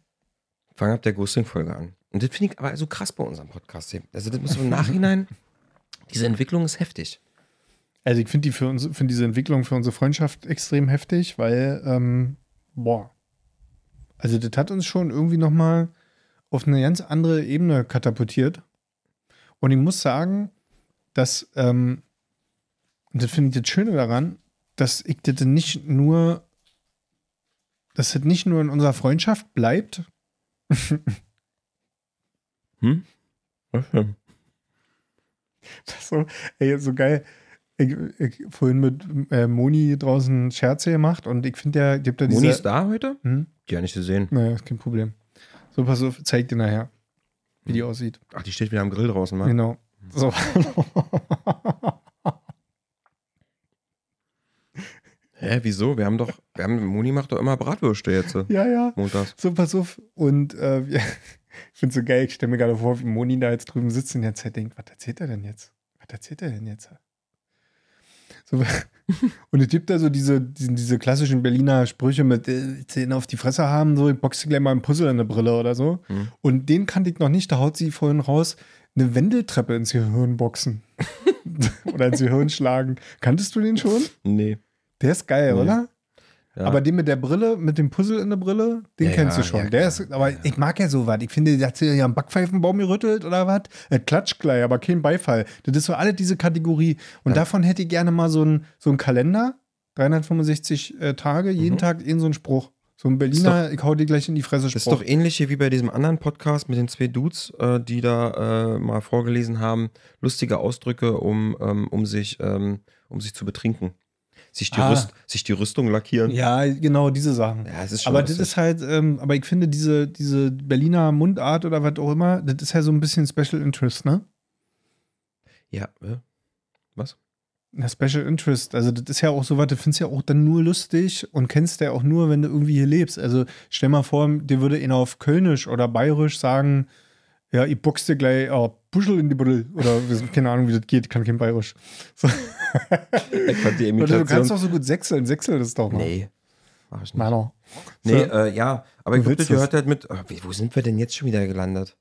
fang ab der Ghosting-Folge an. Und das finde ich aber so krass bei unserem Podcast. hier. Also, das muss im Nachhinein, <laughs> diese Entwicklung ist heftig. Also ich finde die für uns, finde diese Entwicklung für unsere Freundschaft extrem heftig, weil, ähm, boah, also das hat uns schon irgendwie nochmal auf eine ganz andere Ebene katapultiert. Und ich muss sagen, dass, ähm, und das finde ich das Schöne daran, dass ich das nicht nur, dass das nicht nur in unserer Freundschaft bleibt, <laughs> Hm? Was denn? so, ey, so geil. Ich, ich vorhin mit äh, Moni draußen Scherze gemacht und ich finde ja, gibt ja diese. Moni ist da heute? Hm? Die ja nicht gesehen. Naja, ist kein Problem. So, pass auf, zeig dir nachher, wie die aussieht. Ach, die steht wieder am Grill draußen, wa? Genau. So. <laughs> Hä, wieso? Wir haben doch, wir haben, Moni macht doch immer Bratwürste jetzt. ja, ja. Montags. So, pass auf. Und äh, <laughs> ich finde es so geil, ich stelle mir gerade vor, wie Moni da jetzt drüben sitzt und ganze Zeit denkt, was erzählt er denn jetzt? Was erzählt er denn jetzt? So, <laughs> und es gibt da so diese, diesen, diese klassischen Berliner Sprüche mit äh, Zähne auf die Fresse haben, so, ich boxe gleich mal einen Puzzle in eine Brille oder so. Hm. Und den kannte ich noch nicht, da haut sie vorhin raus, eine Wendeltreppe ins Gehirn boxen. <laughs> oder ins Gehirn schlagen. Kanntest du den schon? Nee. Der ist geil, Nee. oder? Ja. Aber den mit der Brille, mit dem Puzzle in der Brille, den Ja, kennst du schon. ja, der ist, aber ich mag ja sowas. Ich finde, der hat sich ja einen Backpfeifenbaum gerüttelt oder was? Klatscht gleich, aber kein Beifall. Das ist so alle diese Kategorie. Und davon hätte ich gerne mal so einen so einen Kalender. 365 äh, Tage, jeden Mhm. Tag in so einen Spruch. So ein Berliner, ich hau dir gleich in die Fresse Das ist Spruch. doch ähnlich wie bei diesem anderen Podcast mit den zwei Dudes, äh, die da äh, mal vorgelesen haben, lustige Ausdrücke, um, ähm, um, sich, ähm, um sich zu betrinken. Sich die, Ah. Rüst, sich die Rüstung lackieren. ja, genau, diese Sachen. Ja, es ist schon Aber das ist halt, ähm, aber ich finde, diese, diese Berliner Mundart oder was auch immer, das ist ja so ein bisschen Special Interest, ne? Ja, äh, was? Na, Special Interest, also das ist ja auch so was, du findest ja auch dann nur lustig und kennst ja auch nur, wenn du irgendwie hier lebst. Also stell mal vor, dir würde einer auf Kölnisch oder Bayerisch sagen, ja, ich box dir gleich oh, Buschel in die Buddel. Oder keine Ahnung, wie das geht, kann kein Bayerisch. So. <laughs> Ich fand die Oder du kannst Imitation. doch so gut sechseln, sechsel das doch mal. Nee, mach ich nicht. Mano. Nee, So. äh, ja, aber ich glaube, das gehört halt mit. wie- Wo sind wir denn jetzt schon wieder gelandet?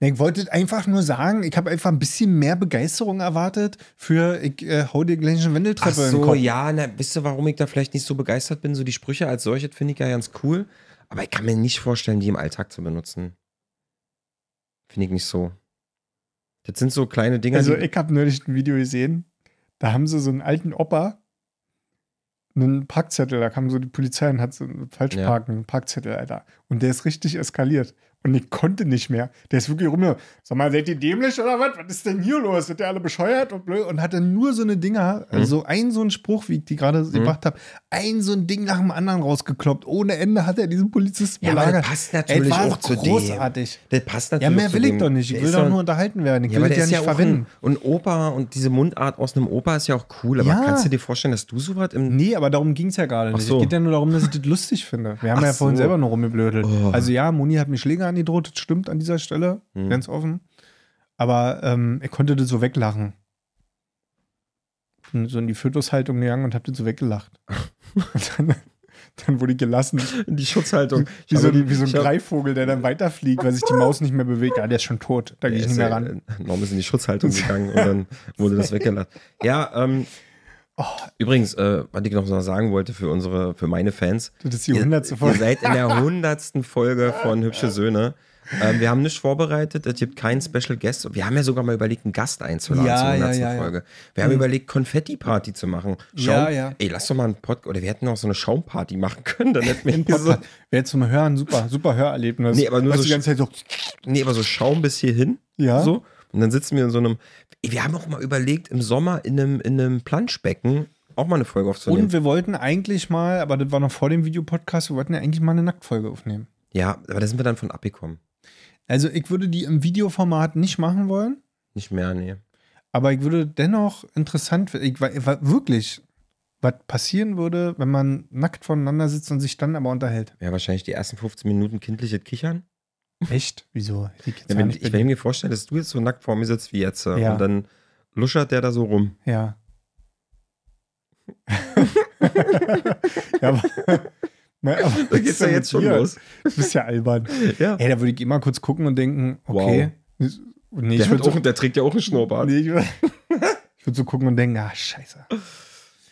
Nee, Ich wollte einfach nur sagen, ich habe einfach ein bisschen mehr Begeisterung erwartet für, ich äh, hau dir gleich eine Ach Wendeltreppe in den so, Kopf. ja, na, wisst ihr, warum ich da vielleicht nicht so begeistert bin? So die Sprüche als solche finde ich ja ganz cool, aber ich kann mir nicht vorstellen, die im Alltag zu benutzen. Finde ich nicht so. Das sind so kleine Dinge, Also ich habe neulich ein Video gesehen, da haben sie so einen alten Opa, einen Parkzettel, da kam so die Polizei und hat so einen Falschparken, einen Parkzettel, Alter. Und der ist richtig eskaliert. Und ich konnte nicht mehr. Der ist wirklich rum. Sag mal, seid ihr dämlich oder was? Was ist denn hier los? Sind ihr alle bescheuert und blöd? Und hatte nur so eine Dinger, Mhm. also ein so ein Spruch, wie ich die gerade gebracht habe, ein so ein Ding nach dem anderen rausgekloppt. Ohne Ende hat er diesen Polizisten Ja, aber das belagert. passt Ey, natürlich war auch zu dem. großartig. das passt Ja, natürlich mehr zu will ich dem. doch nicht. Ich Der will doch nur unterhalten werden. Ich Ja, will das ja ja nicht verwenden. ein, und Opa und diese Mundart aus einem Opa ist ja auch cool, aber Ja. kannst du dir vorstellen, dass du sowas im. Nee, aber darum ging es ja gerade nicht. so. Es geht ja nur darum, dass ich das lustig finde. Wir haben Ach ja vorhin so. selber noch rumgeblödelt. Oh. Also ja, Moni hat mir Schläge angedroht, das stimmt an dieser Stelle, Hm. ganz offen. Aber ähm, ich konnte das so weglachen. Bin so in die Fötushaltung gegangen und hab das so weggelacht. <laughs> und dann dann wurde ich gelassen. In die Schutzhaltung. Wie so, ein, wie so ein Greifvogel, der dann weiterfliegt, weil sich die Maus nicht mehr bewegt. Ja, der ist schon tot. Da gehe ich nicht mehr ran. äh, Norm ist in die Schutzhaltung gegangen und dann wurde das <laughs> weggelassen. Ja, ähm, Oh. übrigens, äh, was ich noch sagen wollte für unsere, für meine Fans. Das ist die Ihr, hundertste ihr Folge. seid in der <laughs> hundertsten Folge von Hübsche Söhne. Ähm, wir haben nichts vorbereitet, es gibt keinen Special Guest. Wir haben ja sogar mal überlegt, einen Gast einzuladen Ja, zur ja, 100. ja, ja. Folge. Wir haben überlegt, Konfetti-Party zu machen. Ja, ja. Ey, lass doch mal einen Podcast, oder wir hätten auch so eine Schaumparty machen können, dann hätten wir hier <laughs> so. Wäre zum Hören super, super Hörerlebnis. Nee, aber nur Weißt so die ganze Zeit so. nee, aber so Schaum bis hierhin. Ja. So. Und dann sitzen wir in so einem, wir haben auch mal überlegt, im Sommer in einem, in einem Planschbecken auch mal eine Folge aufzunehmen. Und wir wollten eigentlich mal, aber das war noch vor dem Videopodcast, wir wollten ja eigentlich mal eine Nacktfolge aufnehmen. ja, aber da sind wir dann von abgekommen. Also ich würde die im Videoformat nicht machen wollen, Nicht mehr, nee. aber ich würde dennoch interessant, ich wirklich, was passieren würde, wenn man nackt voneinander sitzt und sich dann aber unterhält. Ja, wahrscheinlich die ersten 15 Minuten kindliches Kichern. Echt? Wieso? Ja, wenn, ich, wenn ich mir vorstelle, dass du jetzt so nackt vor mir sitzt wie jetzt äh, Ja. und dann luschert der da so rum. ja. <laughs> ja, aber, Na, aber Da geht's ja jetzt schon los. Du bist ja albern. <laughs> Ja. Ey, da würde ich immer kurz gucken und denken, okay. Nee, Der, würde auch, der trägt ja auch einen Schnurrbart. nee, ich würd- <laughs> ich würd so gucken und denken, ah, scheiße.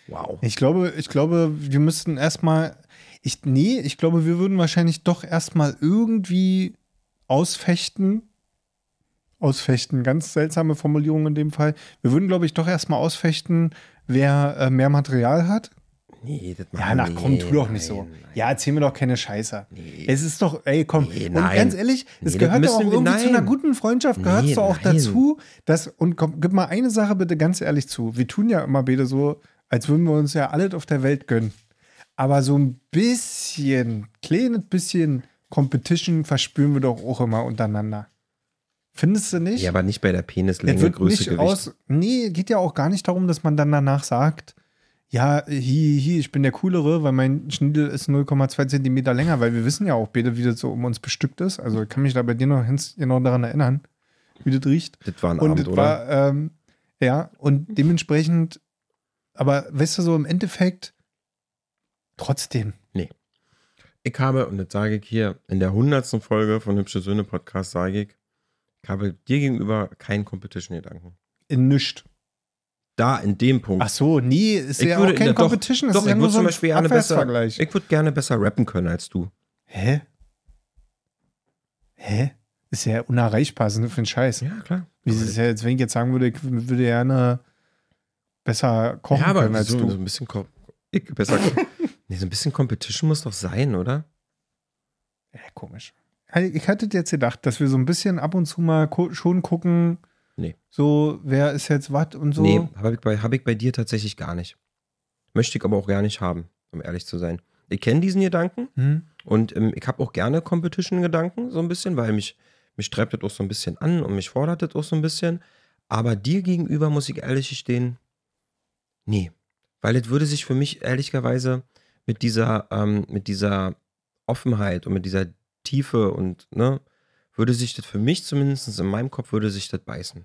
Wow. Ich glaube, ich glaube, wir müssten erstmal, ich, nee, ich glaube, wir würden wahrscheinlich doch erstmal irgendwie ausfechten. Ausfechten, ganz seltsame Formulierung in dem Fall. Wir würden, glaube ich, doch erstmal ausfechten, wer äh, mehr Material hat. Nee, das Ja, nach wir- komm, tu doch nein, nicht so. nein. Ja, erzähl mir doch keine Scheiße. Nee. Es ist doch, ey, komm. Nee, und nein. ganz ehrlich, es Nee, gehört ja auch müssen wir- irgendwie zu einer nein. guten Freundschaft, gehört Nee, doch auch nein. dazu, dass, und komm, gib mal eine Sache bitte ganz ehrlich zu. Wir tun ja immer beide so, als würden wir uns ja alles auf der Welt gönnen. Aber so ein bisschen, kleines bisschen Competition verspüren wir doch auch immer untereinander. Findest du nicht? Ja, aber nicht bei der Penislänge, wird Größe, nicht Gewicht. aus. Nee, geht ja auch gar nicht darum, dass man dann danach sagt, ja, hi, hi, ich bin der Coolere, weil mein Schniedel ist 0,2 Zentimeter länger, weil wir wissen ja auch beide, wie das so um uns bestückt ist. Also ich kann mich da bei dir noch genau daran erinnern, wie das riecht. Das war ein Und Abend, das oder? war, ähm, ja, und dementsprechend, aber weißt du, so im Endeffekt, trotzdem. Ich habe, und das sage ich hier, in der hundertsten Folge von Hübsche Söhne Podcast sage ich, ich habe dir gegenüber keinen Competition-Gedanken. In nischt. Da, in dem Punkt. Ach so, nee, ist Ich ja würde auch in kein doch, Competition, es Doch, ist ja ich nur würde so zum Beispiel gerne besser, ich würde gerne besser rappen können als du. Hä? Hä? Ist ja unerreichbar, so für einen Scheiß. Ja, klar. Wie ist es ja jetzt, wenn ich jetzt sagen würde, ich würde gerne besser kochen ja, aber können als so, du. so ein bisschen, Ko- ich, besser, <laughs> nee, so ein bisschen Competition muss doch sein, oder? Ja, komisch. Ich hatte jetzt gedacht, dass wir so ein bisschen ab und zu mal schon gucken, Nee. so, wer ist jetzt was und so. Nee, habe ich, bei- hab ich bei dir tatsächlich gar nicht. Möchte ich aber auch gar nicht haben, um ehrlich zu sein. Ich kenne diesen Gedanken Hm? und ähm, ich habe auch gerne Competition-Gedanken, so ein bisschen, weil mich, mich treibt das auch so ein bisschen an und mich fordert das auch so ein bisschen. Aber dir gegenüber muss ich ehrlich gestehen, nee. Weil das würde sich für mich ehrlicherweise mit dieser, ähm, mit dieser Offenheit und mit dieser Tiefe und, ne, würde sich das für mich zumindest in meinem Kopf, würde sich das beißen.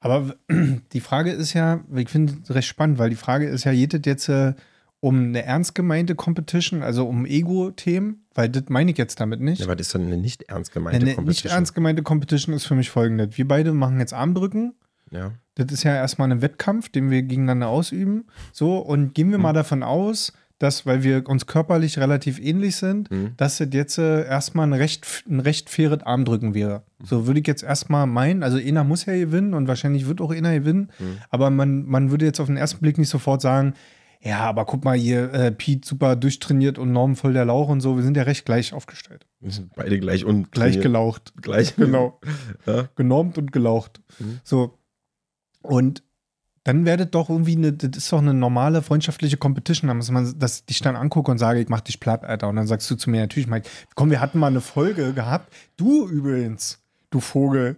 Aber <clears throat> die Frage ist ja, ich finde es recht spannend, weil die Frage ist ja, geht das jetzt äh, um eine ernst gemeinte Competition, also um Ego-Themen? Weil das meine ich jetzt damit nicht. Ja, aber das ist dann eine nicht ernst gemeinte Eine nicht Competition. ernst gemeinte Competition ist für mich folgendes. Wir beide machen jetzt Armdrücken. Ja. Das ist ja erstmal ein Wettkampf, den wir gegeneinander ausüben. So, und gehen wir mal davon aus, dass, weil wir uns körperlich relativ ähnlich sind, Mhm. dass das jetzt äh, erstmal ein recht, ein recht faires Armdrücken wäre. So würde ich jetzt erstmal meinen, also einer muss ja gewinnen und wahrscheinlich wird auch einer gewinnen, Mhm. aber man, man würde jetzt auf den ersten Blick nicht sofort sagen, ja, aber guck mal hier, äh, Pete super durchtrainiert und Norm voll der Lauch und so, wir sind ja recht gleich aufgestellt. Wir sind beide gleich und Gleich gelaucht. Gleich. Genau. Ja. genormt und gelaucht. Mhm. So. Und dann werdet doch irgendwie eine, das ist doch eine normale freundschaftliche Competition, dass man, dass ich dich dann angucke und sage, ich mach dich platt, Alter. Und dann sagst du zu mir natürlich, Mike, komm, wir hatten mal eine Folge gehabt. Du übrigens, du Vogel.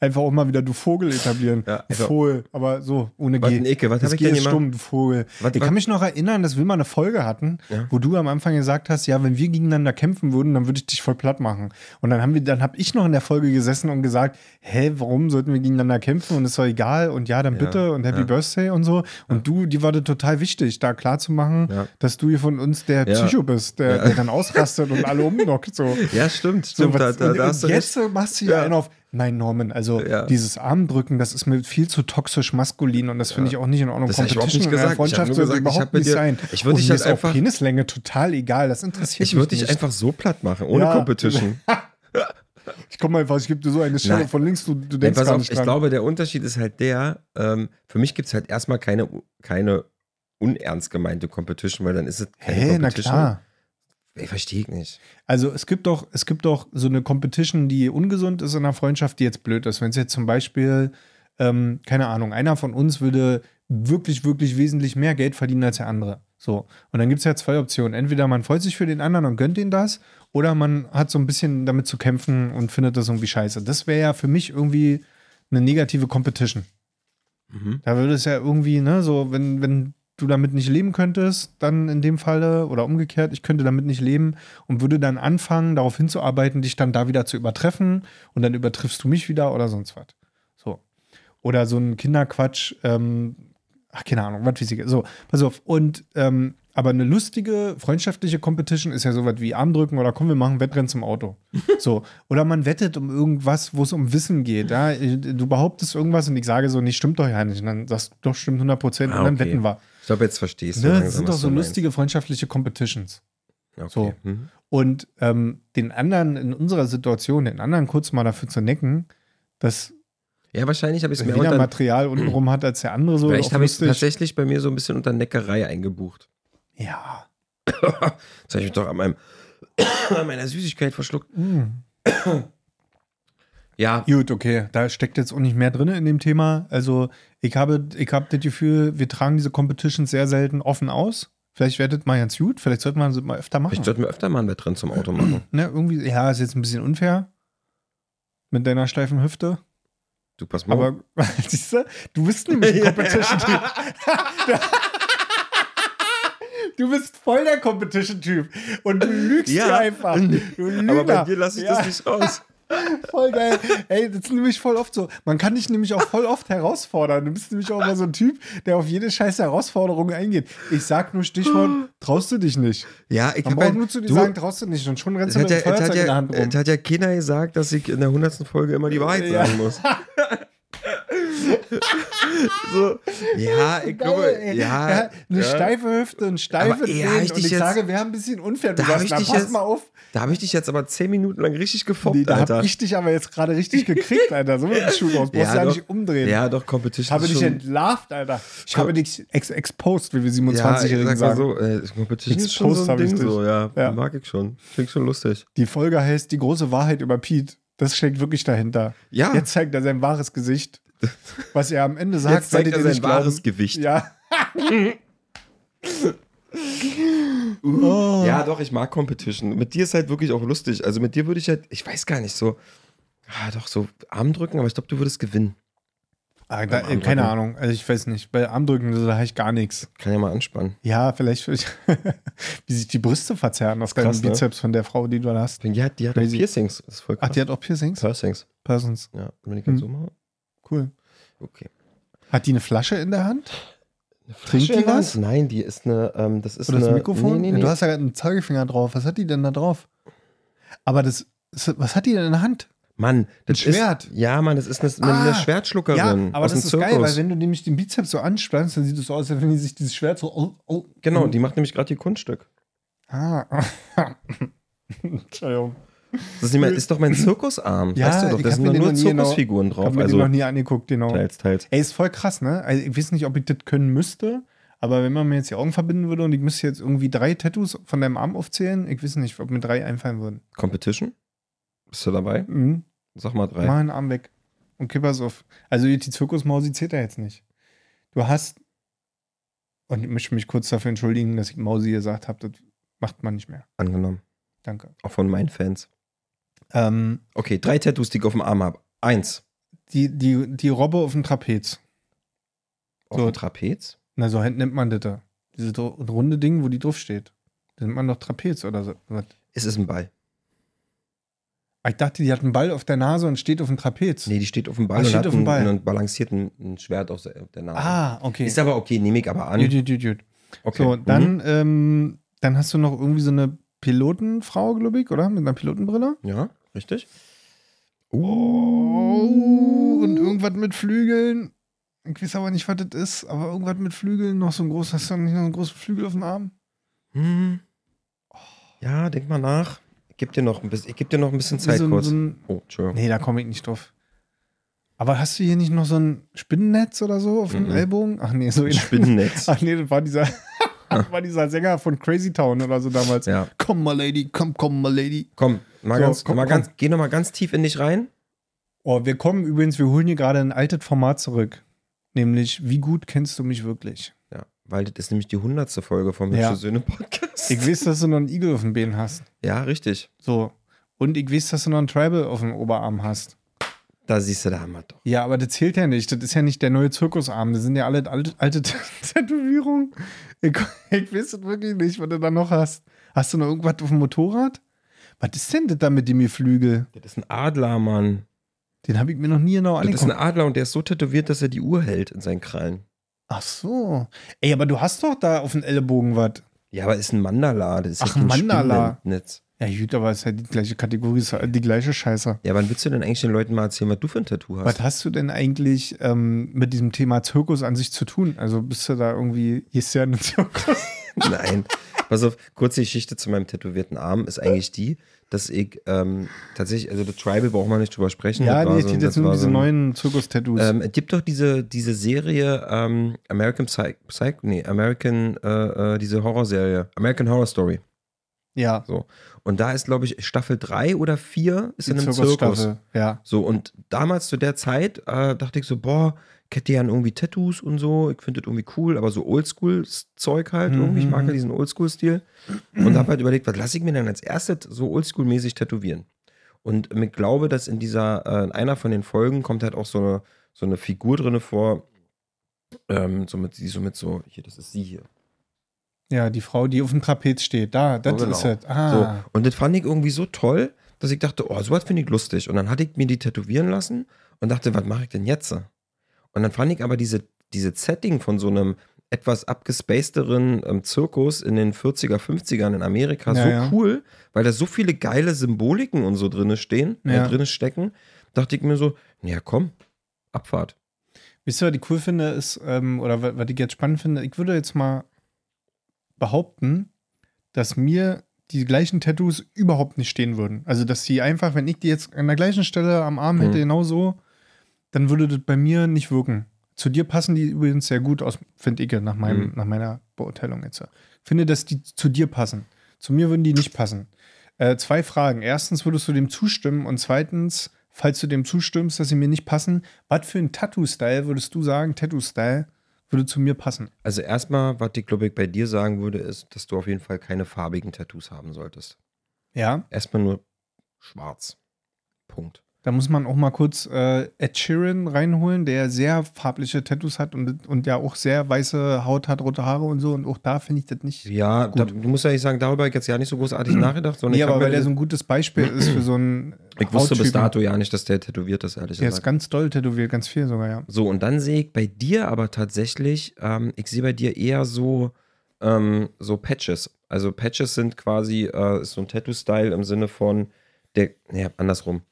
Einfach auch mal wieder du Vogel etablieren. Ja, du einfach- Vogel, aber so, ohne G. ein Ecke, was das hab ich G denn ist gemacht? stumm, du Vogel. Was- ich was- kann mich noch erinnern, dass wir mal eine Folge hatten, Ja. wo du am Anfang gesagt hast, ja, wenn wir gegeneinander kämpfen würden, dann würde ich dich voll platt machen. Und dann haben wir, dann habe ich noch in der Folge gesessen und gesagt, hä, warum sollten wir gegeneinander kämpfen und ist doch egal und ja, dann Ja, bitte und Happy ja. Birthday und so. Und du, die war das total wichtig, da klar zu machen, Ja. dass du hier von uns der Ja. Psycho bist, der, Ja. der dann ausrastet und alle umnockt. So. <laughs> Ja, stimmt, So, stimmt. was, da, da, und, da und jetzt recht. machst du ja Ja. einen auf, nein, Norman, also Ja. dieses Armdrücken, das ist mir viel zu toxisch maskulin und das finde ich auch nicht in Ordnung. Das hab ich nicht in gesagt. Ich hab Freundschaft sollte gesagt, ich überhaupt bei nicht dir- sein. ich würd Und dich halt ist auch einfach- Penislänge total egal, das interessiert Ich mich würde dich einfach so platt machen, ohne Ja. Competition. <laughs> ich komme einfach, ich gebe dir so eine Stelle Nein. von links, du, du denkst pass gar auf, nicht ich dran. glaube, der Unterschied ist halt der, ähm, für mich gibt es halt erstmal keine, keine unernst gemeinte Competition, weil dann ist es keine na Competition. klar. Ich verstehe ich nicht. Also es gibt doch, es gibt doch so eine Competition, die ungesund ist in einer Freundschaft, die jetzt blöd ist. Wenn es jetzt zum Beispiel, ähm, keine Ahnung, einer von uns würde wirklich, wirklich wesentlich mehr Geld verdienen als der andere. So. Und dann gibt es ja zwei Optionen. Entweder man freut sich für den anderen und gönnt ihn das, oder man hat so ein bisschen damit zu kämpfen und findet das irgendwie scheiße. Das wäre ja für mich irgendwie eine negative Competition. Mhm. Da würde es ja irgendwie, ne, so, wenn, wenn du damit nicht leben könntest, dann in dem Falle oder umgekehrt, ich könnte damit nicht leben und würde dann anfangen, darauf hinzuarbeiten, dich dann da wieder zu übertreffen und dann übertriffst du mich wieder oder sonst was. So. Oder so ein Kinderquatsch, ähm, ach, keine Ahnung, was weiß ich. So, pass auf. Und, ähm, aber eine lustige, freundschaftliche Competition ist ja sowas wie Armdrücken oder komm, wir machen Wettrennen zum Auto. <laughs> So. Oder man wettet um irgendwas, wo es um Wissen geht. Ja? Du behauptest irgendwas und ich sage so, nee, stimmt doch ja nicht. Und dann sagst du, doch, stimmt 100 Prozent Ah, und dann okay. wetten wir. Ich glaube, jetzt verstehst du Ne? Das sind doch so lustige freundschaftliche Competitions. Okay. so. Mhm. Und ähm, den anderen in unserer Situation, den anderen kurz mal dafür zu necken, dass Ja, wahrscheinlich habe ich es mir unter, Material untenrum hat als der andere so. vielleicht habe ich lustig. tatsächlich bei mir so ein bisschen unter Neckerei eingebucht. Ja. <laughs> Jetzt habe ich mich doch an, meinem, <coughs> an meiner Süßigkeit verschluckt. Mm. <coughs> Ja, Gut, okay. Da steckt jetzt auch nicht mehr drin in dem Thema. Also, ich habe, ich habe das Gefühl, wir tragen diese Competitions sehr selten offen aus. Vielleicht werdet mal ganz gut. Vielleicht sollten wir das mal öfter machen. ich sollte mir öfter mal ein Wettrennen zum Auto machen. Ne, irgendwie, ja, ist jetzt ein bisschen unfair. Mit deiner steifen Hüfte. Du pass mal. Aber, <laughs> siehst du, du bist nämlich ein <laughs> Competition-Typ. <laughs> Du bist voll der Competition-Typ. Und du lügst Ja. einfach. Du Lügner. Aber bei dir lasse ich Ja. das nicht raus. Voll geil. Ey, das ist nämlich voll oft so. Man kann dich nämlich auch voll oft herausfordern. Du bist nämlich auch immer so ein Typ, der auf jede scheiß Herausforderung eingeht. Ich sag nur Stichwort, traust du dich nicht. Ja, ich habe braucht nur zu dir sagen, traust du nicht. Und schon rennst Es du hat, mit ja, dem Feuerzeug in der ja, Hand rum. es hat ja keiner gesagt, dass ich in der 100. Folge immer die Wahrheit Ja. sagen muss. <laughs> so, ja, ich glaube, ja. Ja, eine ja. steife Hüfte, ein steife Bein. ich Und ich jetzt- sage, wir haben ein bisschen unfair. Du Da sagst, ich na, dich pass jetzt- mal auf. Da habe ich dich jetzt aber 10 Minuten lang richtig gefoppt, Nee, da Alter. habe ich dich aber jetzt gerade richtig gekriegt, Alter. So mit dem Schuh raus. Brauchst Ja, du ja doch. nicht umdrehen. ja, doch, Competition Ich habe dich entlarvt, Alter. Ich Komm. habe dich ex exposed, wie wir ja, 27-Jährigen ich sag mal sagen. so, äh, Competition ist schon Exposed so ein Ding so, ja, Ja. mag ich schon. Klingt schon lustig. Die Folge heißt Die große Wahrheit über Pete. Das steckt wirklich dahinter. Ja. Jetzt zeigt er sein wahres Gesicht. Was er am Ende sagt, Jetzt zeigt er ihr sein nicht glauben. wahres Gewicht. Ja. oh. <laughs> Ja, doch, ich mag Competition. Mit dir ist halt wirklich auch lustig. Also mit dir würde ich halt, ich weiß gar nicht, so, ah, doch, so Arm drücken, aber ich glaube, du würdest gewinnen. Ah, da, Beim keine. Ahnung. Also ich weiß nicht. Bei Armdrücken, da habe ich gar nichts. Kann ja mal anspannen. Ja, vielleicht, <laughs> wie sich die Brüste verzerren auf deinem ne? Bizeps von der Frau, die du da hast. Die hat, die hat auch. Piercings. Das ist voll krass. Ach, die hat auch Piercings? Piercings. Persons. Ja, wenn ich jetzt Hm. so mache. Cool. Okay. Hat die eine Flasche in der Hand? Trinkt die was? Nein, die ist eine, ähm, das ist Oder das eine. Mikrofon? Nee, nee, nee. Du hast ja gerade einen Zeigefinger drauf. Was hat die denn da drauf? Aber das, was hat die denn in der Hand? Mann, das Schwert. Ist, ja, Mann, das ist eine, eine Ah, Schwertschluckerin. Ja, aber das ist Zirkus. geil, weil wenn du nämlich den Bizeps so anspannst, dann sieht es so aus, als wenn die sich dieses Schwert so. Oh, oh, Genau, oh. die macht nämlich gerade ihr Kunststück. Ah. <laughs> Entschuldigung. Das ist, nicht mein, ist doch mein Zirkusarm. Ja, weißt du doch, ich da hab sind mir nur genau- Zirkusfiguren Ich drauf. habe mir Also den noch nie angeguckt, genau. teils, teils. Ey, ist voll krass, ne? Also ich weiß nicht, ob ich das können müsste, aber wenn man mir jetzt die Augen verbinden würde und ich müsste jetzt irgendwie drei Tattoos von deinem Arm aufzählen, ich weiß nicht, ob mir drei einfallen würden. Competition? Bist du dabei? Mhm. Sag mal drei. Mach einen Arm weg. Okay, pass auf. Also die Zirkusmausi zählt da jetzt nicht. Du hast, und ich möchte mich kurz dafür entschuldigen, dass ich Mausi gesagt habe, das macht man nicht mehr. Angenommen. Danke. Auch von meinen Fans. Ähm, Okay, drei Tattoos, die ich auf dem Arm habe. Eins. die, die, die Robbe auf dem Trapez. Auf So. dem Trapez? Na, so nennt man das da. Dieses runde Ding, wo die drauf steht. Das nennt man doch Trapez oder so. Es ist ein Ball. Ah, Ich dachte, die hat einen Ball auf der Nase und steht auf dem Trapez. Nee, die steht auf dem Ball Ah, und hat einen, Ball. einen balanciert ein, ein Schwert auf der Nase. Ah, okay. Ist aber okay, nehme ich aber an. Gut, gut, gut, gut. Okay. So, Mhm. dann, ähm, dann hast du noch irgendwie so eine Pilotenfrau, glaube ich, oder? Mit einer Pilotenbrille. Ja, richtig. Oh, und irgendwas mit Flügeln. Ich weiß aber nicht, was das ist, aber irgendwas mit Flügeln. Noch so ein großes, hast du nicht noch einen großen Flügel auf dem Arm? Hm. Ja, denk mal nach. Ich gebe dir noch ein bisschen, ich geb dir noch ein bisschen Zeit so, kurz. So ein, oh, Entschuldigung. nee, da komme ich nicht drauf. Aber hast du hier nicht noch so ein Spinnennetz oder so auf dem Mhm. Ellbogen? Ach nee, so Ein Spinnennetz. <laughs> Ach nee, das war dieser, das <laughs> <laughs> war dieser Sänger von Crazy Town oder so damals. Ja. Komm mal, Lady, komm, komm mal, Lady. Komm, mal So, ganz, komm, mal komm. ganz, geh noch mal ganz tief in dich rein. Oh, wir kommen übrigens, wir holen hier gerade ein altes Format zurück. Nämlich, wie gut kennst du mich wirklich? Ja, weil das ist nämlich die hundertste Folge vom Ja. Hübsche Söhne Podcast. Ich weiß, dass du noch einen Igel auf dem Bein hast. ja, richtig. So. Und ich weiß, dass du noch einen Tribal auf dem Oberarm hast. Da siehst du, da haben wir doch. Ja, aber das zählt ja nicht. Das ist ja nicht der neue Zirkusarm. Das sind ja alle alte, alte <laughs> Tätowierungen. Ich, ich weiß es wirklich nicht, was du da noch hast. Hast du noch irgendwas auf dem Motorrad? Was ist denn das da mit dem Flügel? Das ist ein Adler, Mann. Den habe ich mir noch nie genau Das ist ein angeguckt. Adler und der ist so tätowiert, dass er die Uhr hält in seinen Krallen. Ach so. Ey, aber du hast doch da auf dem Ellenbogen was. Ja, aber ist ein Mandala. Das ist Ach, ja kein Mandala. Spinnennetz. Ja, gut, aber es ist ja die gleiche Kategorie, ist ja die gleiche Scheiße. Ja, wann willst du denn eigentlich den Leuten mal erzählen, was du für ein Tattoo hast? Was hast du denn eigentlich ähm, mit diesem Thema Zirkus an sich zu tun? Also bist du da irgendwie, gehst du ja in den Zirkus? <laughs> Nein. Pass auf, kurze Geschichte zu meinem tätowierten Arm ist eigentlich die, dass ich ähm, tatsächlich, also das Tribal braucht man nicht drüber sprechen. ja, nee, so, es das jetzt nur diese so ein- neuen Zirkus-Tattoos. Ähm, es gibt doch diese, diese Serie ähm, American Psych, Psych, nee, American, äh, äh, diese Horrorserie, American Horror Story. ja, So. Und da ist, glaube ich, Staffel 3 oder 4 ist die in einem Zirkus. Ja. So, und damals zu der Zeit äh, dachte ich so, boah, hätte gern irgendwie Tattoos und so, ich finde das irgendwie cool, aber so Oldschool-Zeug halt Mhm, irgendwie, ich mag mhm. ja diesen Oldschool-Stil. Und habe halt überlegt, was lasse ich mir denn als erstes so Oldschool-mäßig tätowieren? Und ich glaube, dass in dieser, äh, in einer von den Folgen kommt halt auch so eine, so eine Figur drinne vor, ähm, so mit, die so mit so, hier, das ist sie hier. ja, die Frau, die auf dem Trapez steht. Da, das genau. ist es. Ah. So, und das fand ich irgendwie so toll, dass ich dachte, oh, sowas finde ich lustig. Und dann hatte ich mir die tätowieren lassen und dachte, was mache ich denn jetzt? Und dann fand ich aber diese, diese Setting von so einem etwas abgespacederen ähm, Zirkus in den 40er, 50ern in Amerika Ja, so ja. cool, weil da so viele geile Symboliken und so drinne stehen, Ja. äh, drinne stecken, dachte ich mir so, ja komm, Abfahrt. Wisst ihr, was ich cool finde, ist, ähm, oder wa- was ich jetzt spannend finde, ich würde jetzt mal behaupten, dass mir die gleichen Tattoos überhaupt nicht stehen würden. Also, dass die einfach, wenn ich die jetzt an der gleichen Stelle am Arm hätte, Mhm. genau so, dann würde das bei mir nicht wirken. Zu dir passen die übrigens sehr gut aus, finde ich, nach, meinem, Mhm. nach meiner Beurteilung jetzt. Ich finde, dass die zu dir passen. Zu mir würden die nicht passen. Äh, zwei Fragen. Erstens, würdest du dem zustimmen? Und zweitens, falls du dem zustimmst, dass sie mir nicht passen, was für ein Tattoo-Style würdest du sagen, Tattoo-Style würde zu mir passen? Also erstmal, was ich glaube ich bei dir sagen würde, ist, dass du auf jeden Fall keine farbigen Tattoos haben solltest. Ja, Erstmal nur schwarz. Punkt. Da muss man auch mal kurz äh, Ed Sheeran reinholen, der sehr farbliche Tattoos hat und, und ja auch sehr weiße Haut hat, rote Haare und so. Und auch da finde ich das nicht. Ja, Gut. da, du musst ja nicht sagen, darüber habe ich jetzt ja nicht so großartig <clears throat> nachgedacht, sondern Nee, aber weil er das- so ein gutes Beispiel ist für so einen. <clears throat> ich wusste bis dato ja nicht, dass der tätowiert ist, ehrlich Der ist gesagt. ganz doll tätowiert, ganz viel sogar, ja. So, und dann sehe ich bei dir aber tatsächlich, ähm, ich sehe bei dir eher so, ähm, so Patches. Also Patches sind quasi äh, so ein Tattoo-Style im Sinne von, der, ja, andersrum.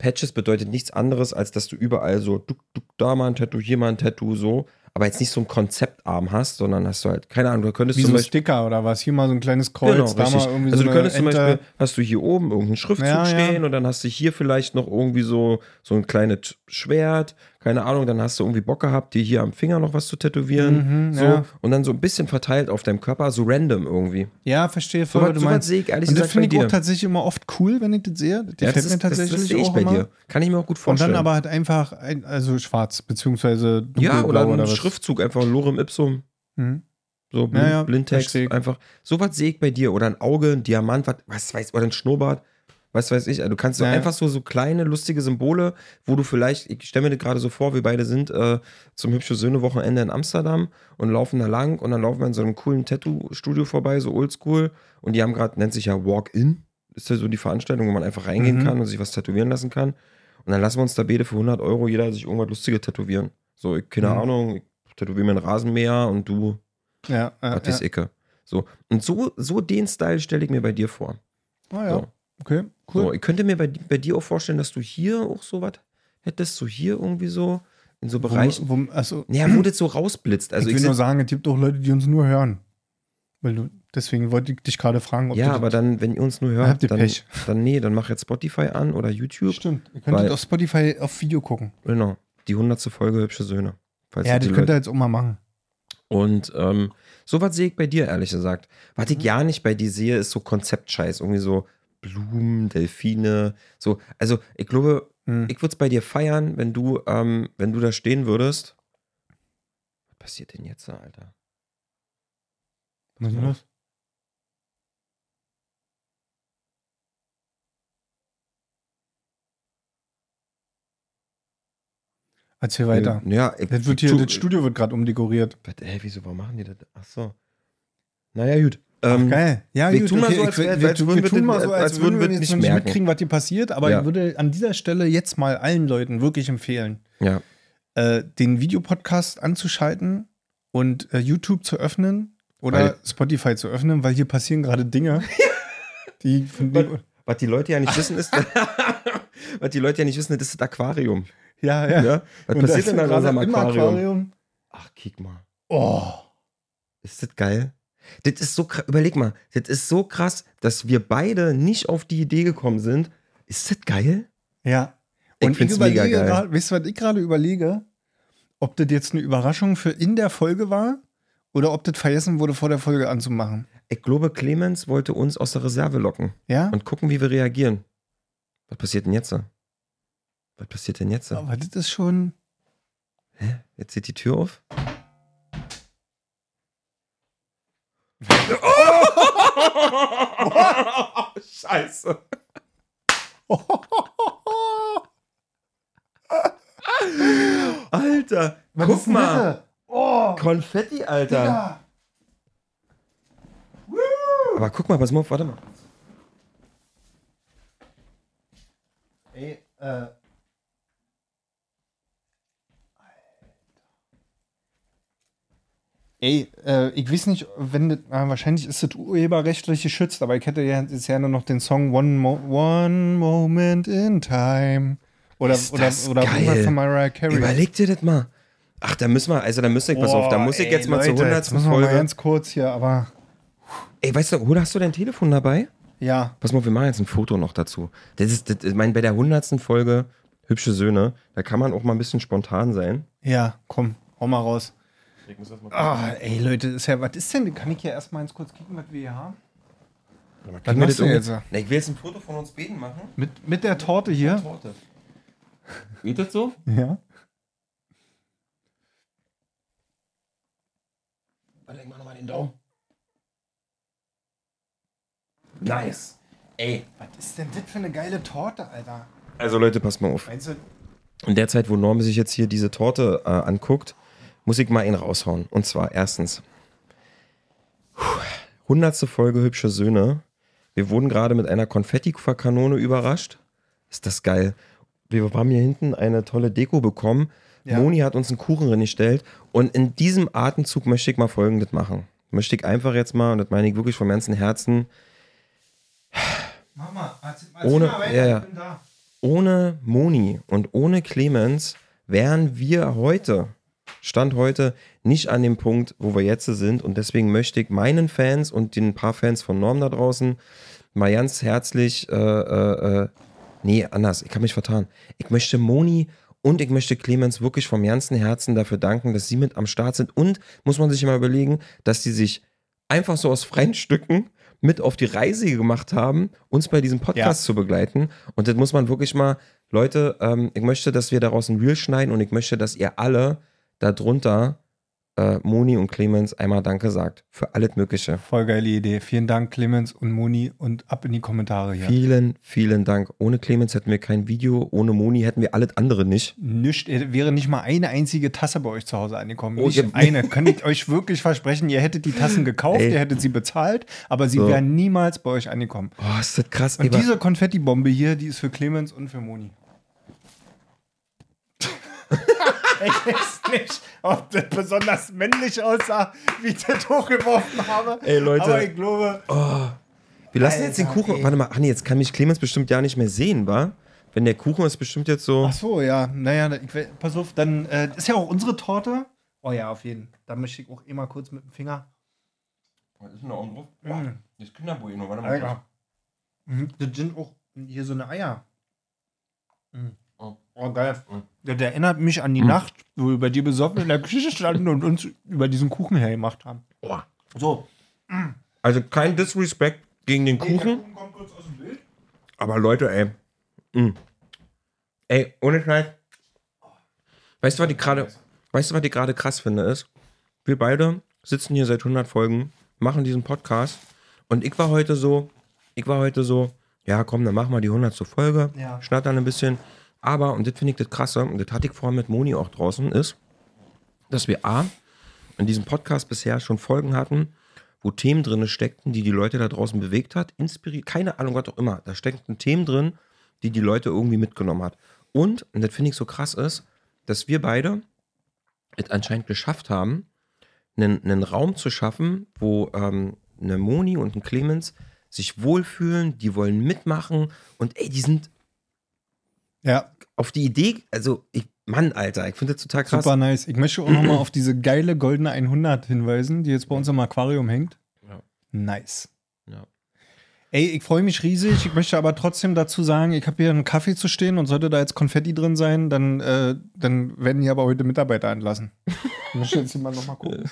Patches bedeutet nichts anderes, als dass du überall so, du, du, da mal ein Tattoo, hier mal ein Tattoo, so, aber jetzt nicht so ein Konzeptarm hast, sondern hast du halt, keine Ahnung, du könntest Wie zum so ein Beispiel. Sticker oder was? Hier mal so ein kleines Kreuz, Genau, da richtig. mal irgendwie also so du könntest zum eine Beispiel, Ente. hast du hier oben irgendeinen Schriftzug Ja, ja. stehen und dann hast du hier vielleicht noch irgendwie so, so ein kleines Schwert, keine Ahnung, dann hast du irgendwie Bock gehabt, dir hier am Finger noch was zu tätowieren. Mhm, so, ja. und dann so ein bisschen verteilt auf deinem Körper, so random irgendwie. Ja, verstehe So voll, was was du so meinst. sehe ich ehrlich Und das finde ich auch tatsächlich immer oft cool, wenn ich das sehe. Das Ja, das, mir das, tatsächlich das sehe ich auch bei immer. dir. Kann ich mir auch gut Und vorstellen. dann aber halt einfach, ein, also schwarz, beziehungsweise ja, dunkelblau oder ein. Schriftzug, einfach Lorem Ipsum, Mhm. so blind, Ja, ja, Blindtext, einfach. So was sehe ich bei dir. Oder ein Auge, ein Diamant, was, was weiß, oder ein Schnurrbart. Was weiß ich. Du kannst so Ja, einfach so, so kleine, lustige Symbole, wo du vielleicht, ich stelle mir das gerade so vor, wir beide sind äh, zum hübsche Söhne-Wochenende in Amsterdam und laufen da lang und dann laufen wir in so einem coolen Tattoo-Studio vorbei, so oldschool. Und die haben gerade, nennt sich ja Walk-In, ist ja so die Veranstaltung, wo man einfach reingehen Mhm. kann und sich was tätowieren lassen kann. Und dann lassen wir uns da beide für 100 Euro jeder sich irgendwas Lustiges tätowieren. So, ich, keine Mhm. Ahnung, ich tätowiere mir einen Rasenmäher und du Ja, ja, was ist ja. Icke. So. Und so, so den Style stelle ich mir bei dir vor. Ah, ja. So. Okay, cool. So, ich könnte mir bei, bei dir auch vorstellen, dass du hier auch so was hättest, so hier irgendwie so, in so Bereichen. Wo, wo, also, Ja, wo das so rausblitzt. Also ich ich, will nur seh- sagen, es gibt auch Leute, die uns nur hören. Weil du, deswegen wollte ich dich gerade fragen, ob ja, aber dann, wenn ihr uns nur Dann habt hört, ihr dann, Pech. dann nee, dann mach jetzt Spotify an oder YouTube. Stimmt. Ihr könntet Weil- auf Spotify auf Video gucken. Genau. Die hundertste Folge Hübsche Söhne. Falls Ja, die das könnt ihr jetzt auch mal machen. Und ähm, sowas sehe ich bei dir, ehrlich gesagt. Was Mhm. ich ja nicht bei dir sehe, ist so Konzeptscheiß. Irgendwie so Blumen, Delfine, so. Also, ich glaube, Hm. ich würde es bei dir feiern, wenn du, ähm, wenn du da stehen würdest. Was passiert denn jetzt, Alter? Was ist denn das? Erzähl weiter. Ja, ich, Das, wird hier, tu- das Studio wird gerade umdekoriert. Hä, wieso, warum machen die das? Ach so. Naja, gut. Ähm, Geil. Ja, wir gut, tun mal okay, so, ich als wir, wir, würden wir tun das- mal so, als, als würden wir wir jetzt nicht nicht mitkriegen, was hier passiert, aber Ja. ich würde an dieser Stelle jetzt mal allen Leuten wirklich empfehlen, Ja. äh, den Videopodcast anzuschalten und äh, YouTube zu öffnen oder Weil- Spotify zu öffnen, weil hier passieren gerade Dinge, <laughs> die, von denen- Was die Leute ja nicht wissen, ist, <laughs> was die Leute ja nicht wissen, das ist das Aquarium. ja, ja. Ja? Was Und passiert denn an gerade unserem im Aquarium? Aquarium. Ach, kick mal. Oh. Ist das geil? Das ist so krass. Überleg mal, das ist so krass, dass wir beide nicht auf die Idee gekommen sind. Ist das geil? Ja. Ich Und ich, mega überlege geil. gerade, weißt du, was ich gerade überlege? Ob das jetzt eine Überraschung für in der Folge war oder ob das vergessen wurde, vor der Folge anzumachen. Ich glaube, Clemens wollte uns aus der Reserve locken Ja? und gucken, wie wir reagieren. Was passiert denn jetzt? Was passiert denn jetzt? Aber das ist schon. Jetzt geht die Tür auf. Scheiße. Alter, Was guck mal. Oh, Konfetti, Alter. Aber guck mal, pass mal auf, warte mal. Ey, äh. Ey, äh, ich weiß nicht, wenn das, ah, wahrscheinlich ist das urheberrechtlich geschützt, aber ich hätte ja jetzt ja nur noch den Song One, Mo One Moment in Time. Oder, Ist oder, das oder geil. von Mariah Carey. Überleg dir das mal. Ach, da müssen wir, also da müsste ich, pass auf, da Boah, muss ich ey, jetzt mal Leute, zur jetzt 100. müssen wir mal Folge. ganz kurz hier, aber Ey, weißt du, oder hast du dein Telefon dabei? ja. Pass mal, wir machen jetzt ein Foto noch dazu. Das ist, das, ich meine, bei der 100. Folge Hübsche Söhne, da kann man auch mal ein bisschen spontan sein. Ja, komm, hau mal raus. Ah, ey, Leute, ist ja, was ist denn? Kann ich ja erstmal ganz kurz gucken, was wir hier haben? Was Was machst du jetzt? Na, ich will jetzt ein Foto von uns beiden machen. Mit, mit der Torte hier? Torte. Geht das so? Ja. Warte, mach nochmal den Daumen. Nice. Ey. Was ist denn das für eine geile Torte, Alter? Also Leute, passt mal auf. Meinst du? In der Zeit, wo Norm sich jetzt hier diese Torte äh, anguckt, muss ich mal ihn raushauen. Und zwar erstens, hundertste Folge Hübsche Söhne. Wir wurden gerade mit einer Konfettikanone überrascht. Ist das geil. Wir haben hier hinten eine tolle Deko bekommen. Ja. Moni hat uns einen Kuchen reingestellt. Und in diesem Atemzug möchte ich mal Folgendes machen. Möchte ich einfach jetzt mal, und das meine ich wirklich vom ganzen Herzen, Mama, erzähl, Ohne- mal weiter, ja, ja. ich bin da. ohne Moni und ohne Clemens wären wir heute, Stand heute, nicht an dem Punkt, wo wir jetzt sind. Und deswegen möchte ich meinen Fans und den paar Fans von Norm da draußen mal ganz herzlich, äh, äh, äh, nee, anders, ich habe mich vertan. Ich möchte Moni und ich möchte Clemens wirklich vom ganzen Herzen dafür danken, dass sie mit am Start sind. Und muss man sich immer überlegen, dass die sich einfach so aus freien Stücken mit auf die Reise gemacht haben, uns bei diesem Podcast Ja. zu begleiten. Und das muss man wirklich mal, Leute, ähm, ich möchte, dass wir daraus ein Reel schneiden und ich möchte, dass ihr alle darunter äh, Moni und Clemens einmal Danke sagt. Für alles Mögliche. Voll geile Idee. Vielen Dank, Clemens und Moni. Und ab in die Kommentare hier. Vielen, vielen Dank. Ohne Clemens hätten wir kein Video, ohne Moni hätten wir alles andere nicht. Nicht, äh, wäre nicht mal eine einzige Tasse bei euch zu Hause angekommen. Oh, nicht eine. Kann ich euch wirklich versprechen, ihr hättet die Tassen <laughs> gekauft, Ey. ihr hättet sie bezahlt, aber sie So. wären niemals bei euch angekommen. Oh, ist das krass. Und Ey, wa- diese Konfettibombe hier, die ist für Clemens und für Moni. <laughs> ich weiß nicht, ob das besonders männlich aussah, wie ich das hochgeworfen habe. Ey, Leute. Aber ich glaube, wir lassen jetzt den Alter, Kuchen. ey. Warte mal, ach nee, jetzt kann mich Clemens bestimmt ja nicht mehr sehen, wa? Wenn der Kuchen ist bestimmt jetzt so. Ach so, ja. Naja, ich, pass auf, dann äh, ist ja auch unsere Torte. Oh ja, auf jeden. Da möchte ich auch immer kurz mit dem Finger. Was ist denn da oben drauf? Mhm. Das ist Kinderbueno, warte Alter. Mhm, Das sind auch hier so eine Eier. Mhm. Oh. Oh, geil. Mhm. Das erinnert mich an die Nacht, wo wir bei dir besoffen in der Küche standen und uns über diesen Kuchen hergemacht haben. Boah. So. Also kein Disrespect gegen den Kuchen. kommt kurz aus dem Bild. Aber Leute, ey. Mm. Ey, ohne Scheiß. Weißt du, was ich gerade, weißt du, was ich gerade krass finde, ist, wir beide sitzen hier seit 100 Folgen, machen diesen Podcast und ich war heute so, ich war heute so, ja komm, dann machen wir die 100. Folge, Ja. schnattern ein bisschen. Aber, und das finde ich das krasse, und das hatte ich vorhin mit Moni auch draußen, ist, dass wir A, in diesem Podcast bisher schon Folgen hatten, wo Themen drin steckten, die die Leute da draußen bewegt hat, inspiriert, keine Ahnung, was auch immer. Da steckten Themen drin, die die Leute irgendwie mitgenommen hat. Und, und das finde ich so krass ist, dass wir beide es anscheinend geschafft haben, einen, einen Raum zu schaffen, wo ähm, eine Moni und ein Clemens sich wohlfühlen, die wollen mitmachen und ey, die sind Ja, auf die Idee, also ich, Mann, Alter, ich finde das total krass. super nice. Ich möchte auch nochmal auf diese geile goldene 100 hinweisen, die jetzt bei uns im Aquarium hängt. Ja. Nice. Ja. Ey, ich freue mich riesig. Ich möchte aber trotzdem dazu sagen, ich habe hier einen Kaffee zu stehen und sollte da jetzt Konfetti drin sein, dann, äh, dann werden hier aber heute Mitarbeiter entlassen. Ich möchte jetzt hier mal nochmal gucken,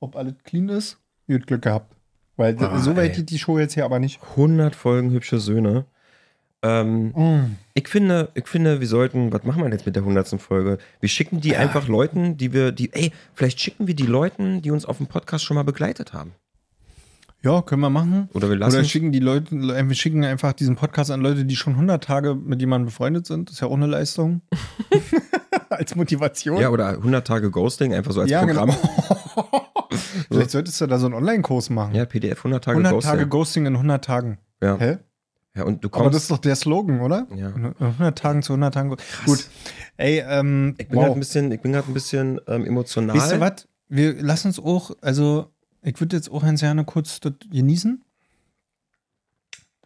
ob alles clean ist. Gut Glück gehabt. Weil Ah, so weit geht die Show jetzt hier aber nicht. 100 Folgen hübsche Söhne. Ähm, Mm. Ich finde, ich finde, wir sollten, was machen wir jetzt mit der 100. Folge? Wir schicken die einfach Leuten, die wir, die, ey, vielleicht schicken wir die Leuten, die uns auf dem Podcast schon mal begleitet haben. Ja, können wir machen. Oder wir lassen. Oder schicken die Leute, äh, wir schicken einfach diesen Podcast an Leute, die schon 100 Tage mit jemandem befreundet sind. Das ist ja auch eine Leistung. <laughs> als Motivation. ja, oder 100 Tage Ghosting, einfach so als Ja, Programm. genau. <laughs> Vielleicht solltest du da so einen Online-Kurs machen. Ja, PDF 100 Tage 100 Ghosting. Tage Ghosting in 100 Tagen. ja. Hä? Ja, und du Aber kommst. das ist doch der Slogan, oder? Ja. 100 Tagen zu 100 Tagen. Go- Gut. Ey, ähm, ich bin gerade wow. ein bisschen, ich bin gerade ein bisschen ähm, emotional. Weißt du was? Wir lassen uns auch, also ich würde jetzt auch ganz gerne kurz genießen.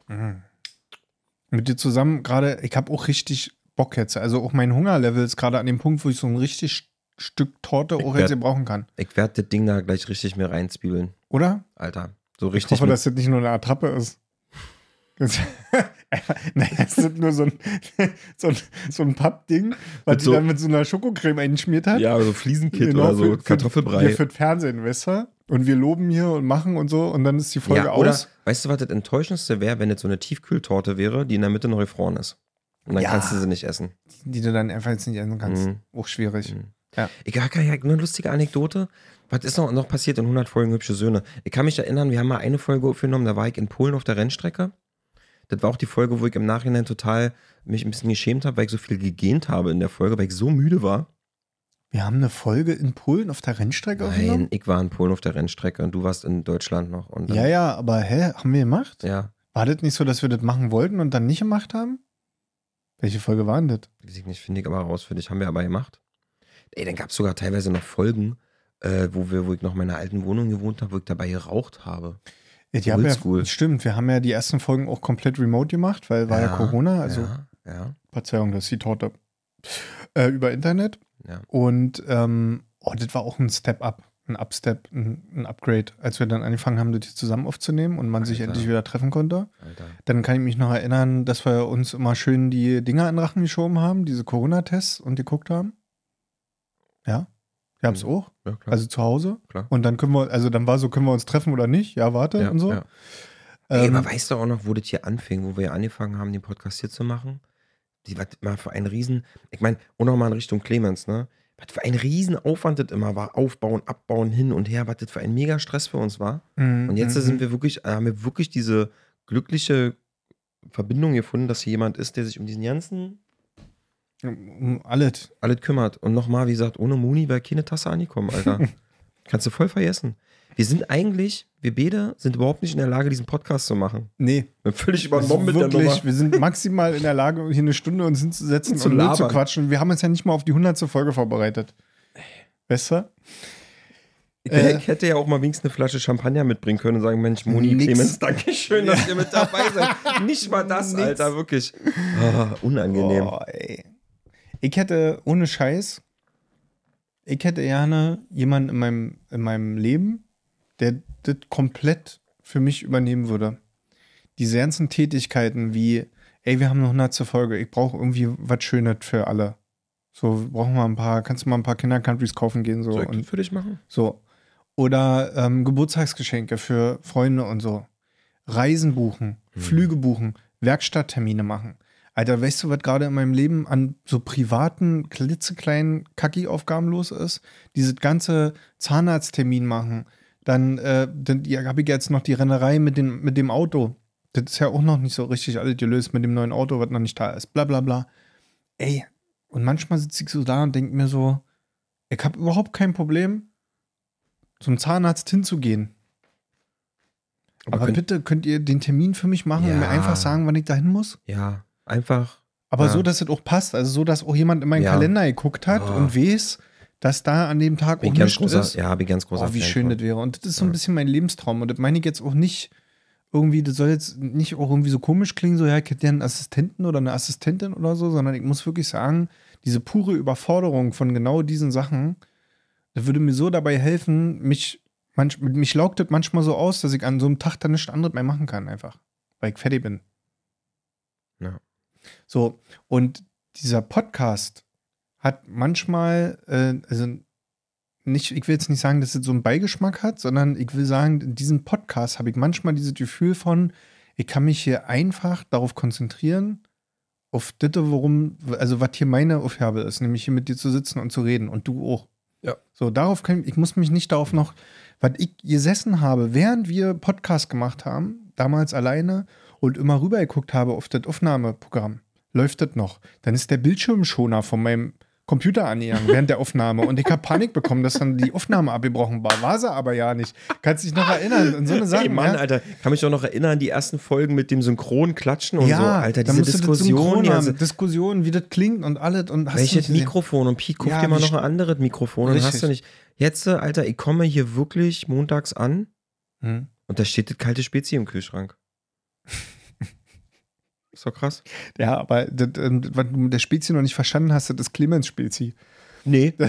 Mhm. Mit dir zusammen gerade, ich habe auch richtig Bock jetzt. Also auch mein Hungerlevel ist gerade an dem Punkt, wo ich so ein richtig Stück Torte auch jetzt brauchen kann. Ich werde das Ding da gleich richtig mir reinzwiebeln, Oder? Alter. So Ich richtig. hoffe, mit- dass das nicht nur eine Attrappe ist. <laughs> Nein, das ist nur so ein, <laughs> so ein, so ein Pappding, was Mit die so- dann mit so einer Schokocreme eingeschmiert hat. ja, so Fliesenkit Genau, oder so, für- für- Kartoffelbrei. Hier für das Fernsehen, weißt du? Und wir loben hier und machen und so und dann ist die Folge ja, oder, aus. weißt du, was das Enttäuschendste wäre, wenn jetzt so eine Tiefkühltorte wäre, die in der Mitte noch gefroren ist. Und dann Ja. kannst du sie nicht essen. Die du dann einfach jetzt nicht essen kannst. Mhm. Auch schwierig. Mhm. Ja. Ich habe ja, eine lustige Anekdote. Was ist noch, noch passiert in 100 Folgen Hübsche Söhne? Ich kann mich erinnern, wir haben mal eine Folge aufgenommen, da war ich in Polen auf der Rennstrecke. Das war auch die Folge, wo ich im Nachhinein total mich ein bisschen geschämt habe, weil ich so viel gegähnt habe in der Folge, weil ich so müde war. Wir haben eine Folge in Polen auf der Rennstrecke Nein, aufgenommen. ich war in Polen auf der Rennstrecke und du warst in Deutschland noch. Ja, ja, aber hä, haben wir gemacht? ja, War das nicht so, dass wir das machen wollten und dann nicht gemacht haben? Welche Folge war denn das? weiß ich nicht, finde ich aber raus für dich. Haben wir aber gemacht. Ey, dann gab es sogar teilweise noch Folgen, äh, wo, wir, wo ich noch in meiner alten Wohnung gewohnt habe, wo ich dabei geraucht habe. Ja, die haben ja, stimmt, wir haben ja die ersten Folgen auch komplett remote gemacht, weil war ja, Corona, also Ja, ja, Verzeihung, das ist die Torte. Äh, über Internet. ja. Und ähm, oh, das war auch ein Step-Up, ein Upstep, ein, ein Upgrade, als wir dann angefangen haben, das zusammen aufzunehmen und man sich Alter. endlich wieder treffen konnte. Alter. Dann kann ich mich noch erinnern, dass wir uns immer schön die Dinger in den Rachen geschoben haben, diese Corona-Tests und geguckt haben. Ja, wir haben es Mhm. auch, Ja, klar. also zu Hause. klar. Und dann können wir, also dann war so, können wir uns treffen oder nicht? Ja, warte ja, und so. Ja. Ey, Ähm, aber weißt du auch noch, wo das hier anfing, wo wir angefangen haben, den Podcast hier zu machen? Die war mal für einen Riesen. Ich meine, und nochmal in Richtung Clemens, ne? Was für ein Riesenaufwand das immer war. Aufbauen, abbauen, hin und her, was das für ein mega Stress für uns war. Mhm, Und jetzt mhm. sind wir wirklich, äh, haben wir wirklich diese glückliche Verbindung gefunden, dass hier jemand ist, der sich um diesen ganzen Um alles. alles kümmert. Und nochmal, wie gesagt, ohne Muni wäre keine Tasse angekommen, Alter. <laughs> Kannst du voll vergessen. Wir sind eigentlich, wir beide sind überhaupt nicht in der Lage, diesen Podcast zu machen. Nee. Wir sind völlig Also übernommen mit der wirklich, Nummer. wir sind maximal in der Lage, hier eine Stunde uns hinzusetzen Und zu und zu quatschen. Wir haben uns ja nicht mal auf die 100. Folge vorbereitet. Du? Ich, Äh, hätte ja auch mal wenigstens eine Flasche Champagner mitbringen können und sagen, Mensch, Moni, Nix. Clemens, danke schön, dass ihr mit dabei seid. <laughs> Nicht mal das, Nix. Alter, wirklich. Ah, unangenehm. Boah, ey. Ich hätte, ohne Scheiß, ich hätte gerne jemanden in meinem, in meinem Leben, der das komplett für mich übernehmen würde. Diese ganzen Tätigkeiten wie, ey, wir haben eine 100. Folge, ich brauche irgendwie was Schönes für alle. So, wir brauchen mal ein paar, kannst du mal ein paar Kinder-Countries kaufen gehen, so. Soll ich und für dich machen? so. Oder ähm, Geburtstagsgeschenke für Freunde und so. Reisen buchen, Hm. Flüge buchen, Werkstatttermine machen. Alter, weißt du, was gerade in meinem Leben an so privaten, klitzekleinen Kacki-Aufgaben los ist? Dieses ganze Zahnarzttermin machen. Dann, äh, dann ja, habe ich jetzt noch die Rennerei mit, den, mit dem Auto. Das ist ja auch noch nicht so richtig alles gelöst mit dem neuen Auto, was noch nicht da ist. Bla bla bla. Ey, und manchmal sitze ich so da und denke mir so, ich habe überhaupt kein Problem, zum Zahnarzt hinzugehen. Aber Aber könnt- bitte könnt ihr den Termin für mich machen und Ja. mir einfach sagen, wann ich da hin muss? Ja, einfach. Aber Ja. so, dass es auch passt. Also so, dass auch jemand in meinen Ja. Kalender geguckt hat Ah. und weiß, dass da an dem Tag Bin auch nichts großer, ist. ja, bin ganz großer Oh, wie Fan schön von. das wäre. Und das ist so ein bisschen mein Lebenstraum. Und das meine ich jetzt auch nicht irgendwie, das soll jetzt nicht auch irgendwie so komisch klingen, so ja, ich hätte ja einen Assistenten oder eine Assistentin oder so, sondern ich muss wirklich sagen, diese pure Überforderung von genau diesen Sachen, das würde mir so dabei helfen, mich, manch, mich laugt das manchmal so aus, dass ich an so einem Tag dann nichts anderes mehr machen kann, einfach. Weil ich fertig bin. So, und dieser Podcast hat manchmal, äh, also nicht, ich will jetzt nicht sagen, dass es so einen Beigeschmack hat, sondern ich will sagen, in diesem Podcast habe ich manchmal dieses Gefühl von, ich kann mich hier einfach darauf konzentrieren, auf das, worum, also was hier meine Aufgabe ist, nämlich hier mit dir zu sitzen und zu reden und du auch. Ja. So, darauf kann ich, ich muss mich nicht darauf noch, was ich gesessen habe, während wir Podcast gemacht haben, damals alleine und immer rübergeguckt habe auf das Aufnahmeprogramm. Läuft das noch? Dann ist der Bildschirmschoner von meinem Computer angegangen während der Aufnahme und ich habe Panik bekommen, dass dann die Aufnahme abgebrochen war. War sie aber ja nicht. Kannst dich noch erinnern an so eine Sache. Ey, Mann, ja? Alter, kann mich doch noch erinnern, die ersten Folgen mit dem Synchron klatschen und ja, so. Alter, da diese Diskussion. synchron Ja, haben. Diskussion, wie das klingt und alles. Und hast du welches? Mikrofon? Und Pete, guck Ja, dir mal noch ein anderes Mikrofon und hast du nicht. Jetzt, Alter, ich komme hier wirklich montags an Hm. und da steht das kalte Spezi im Kühlschrank. Ist doch krass. Ja, aber das, ähm, was du mit der Spezi noch nicht verstanden hast, das ist Clemens Spezi. Nee. <laughs>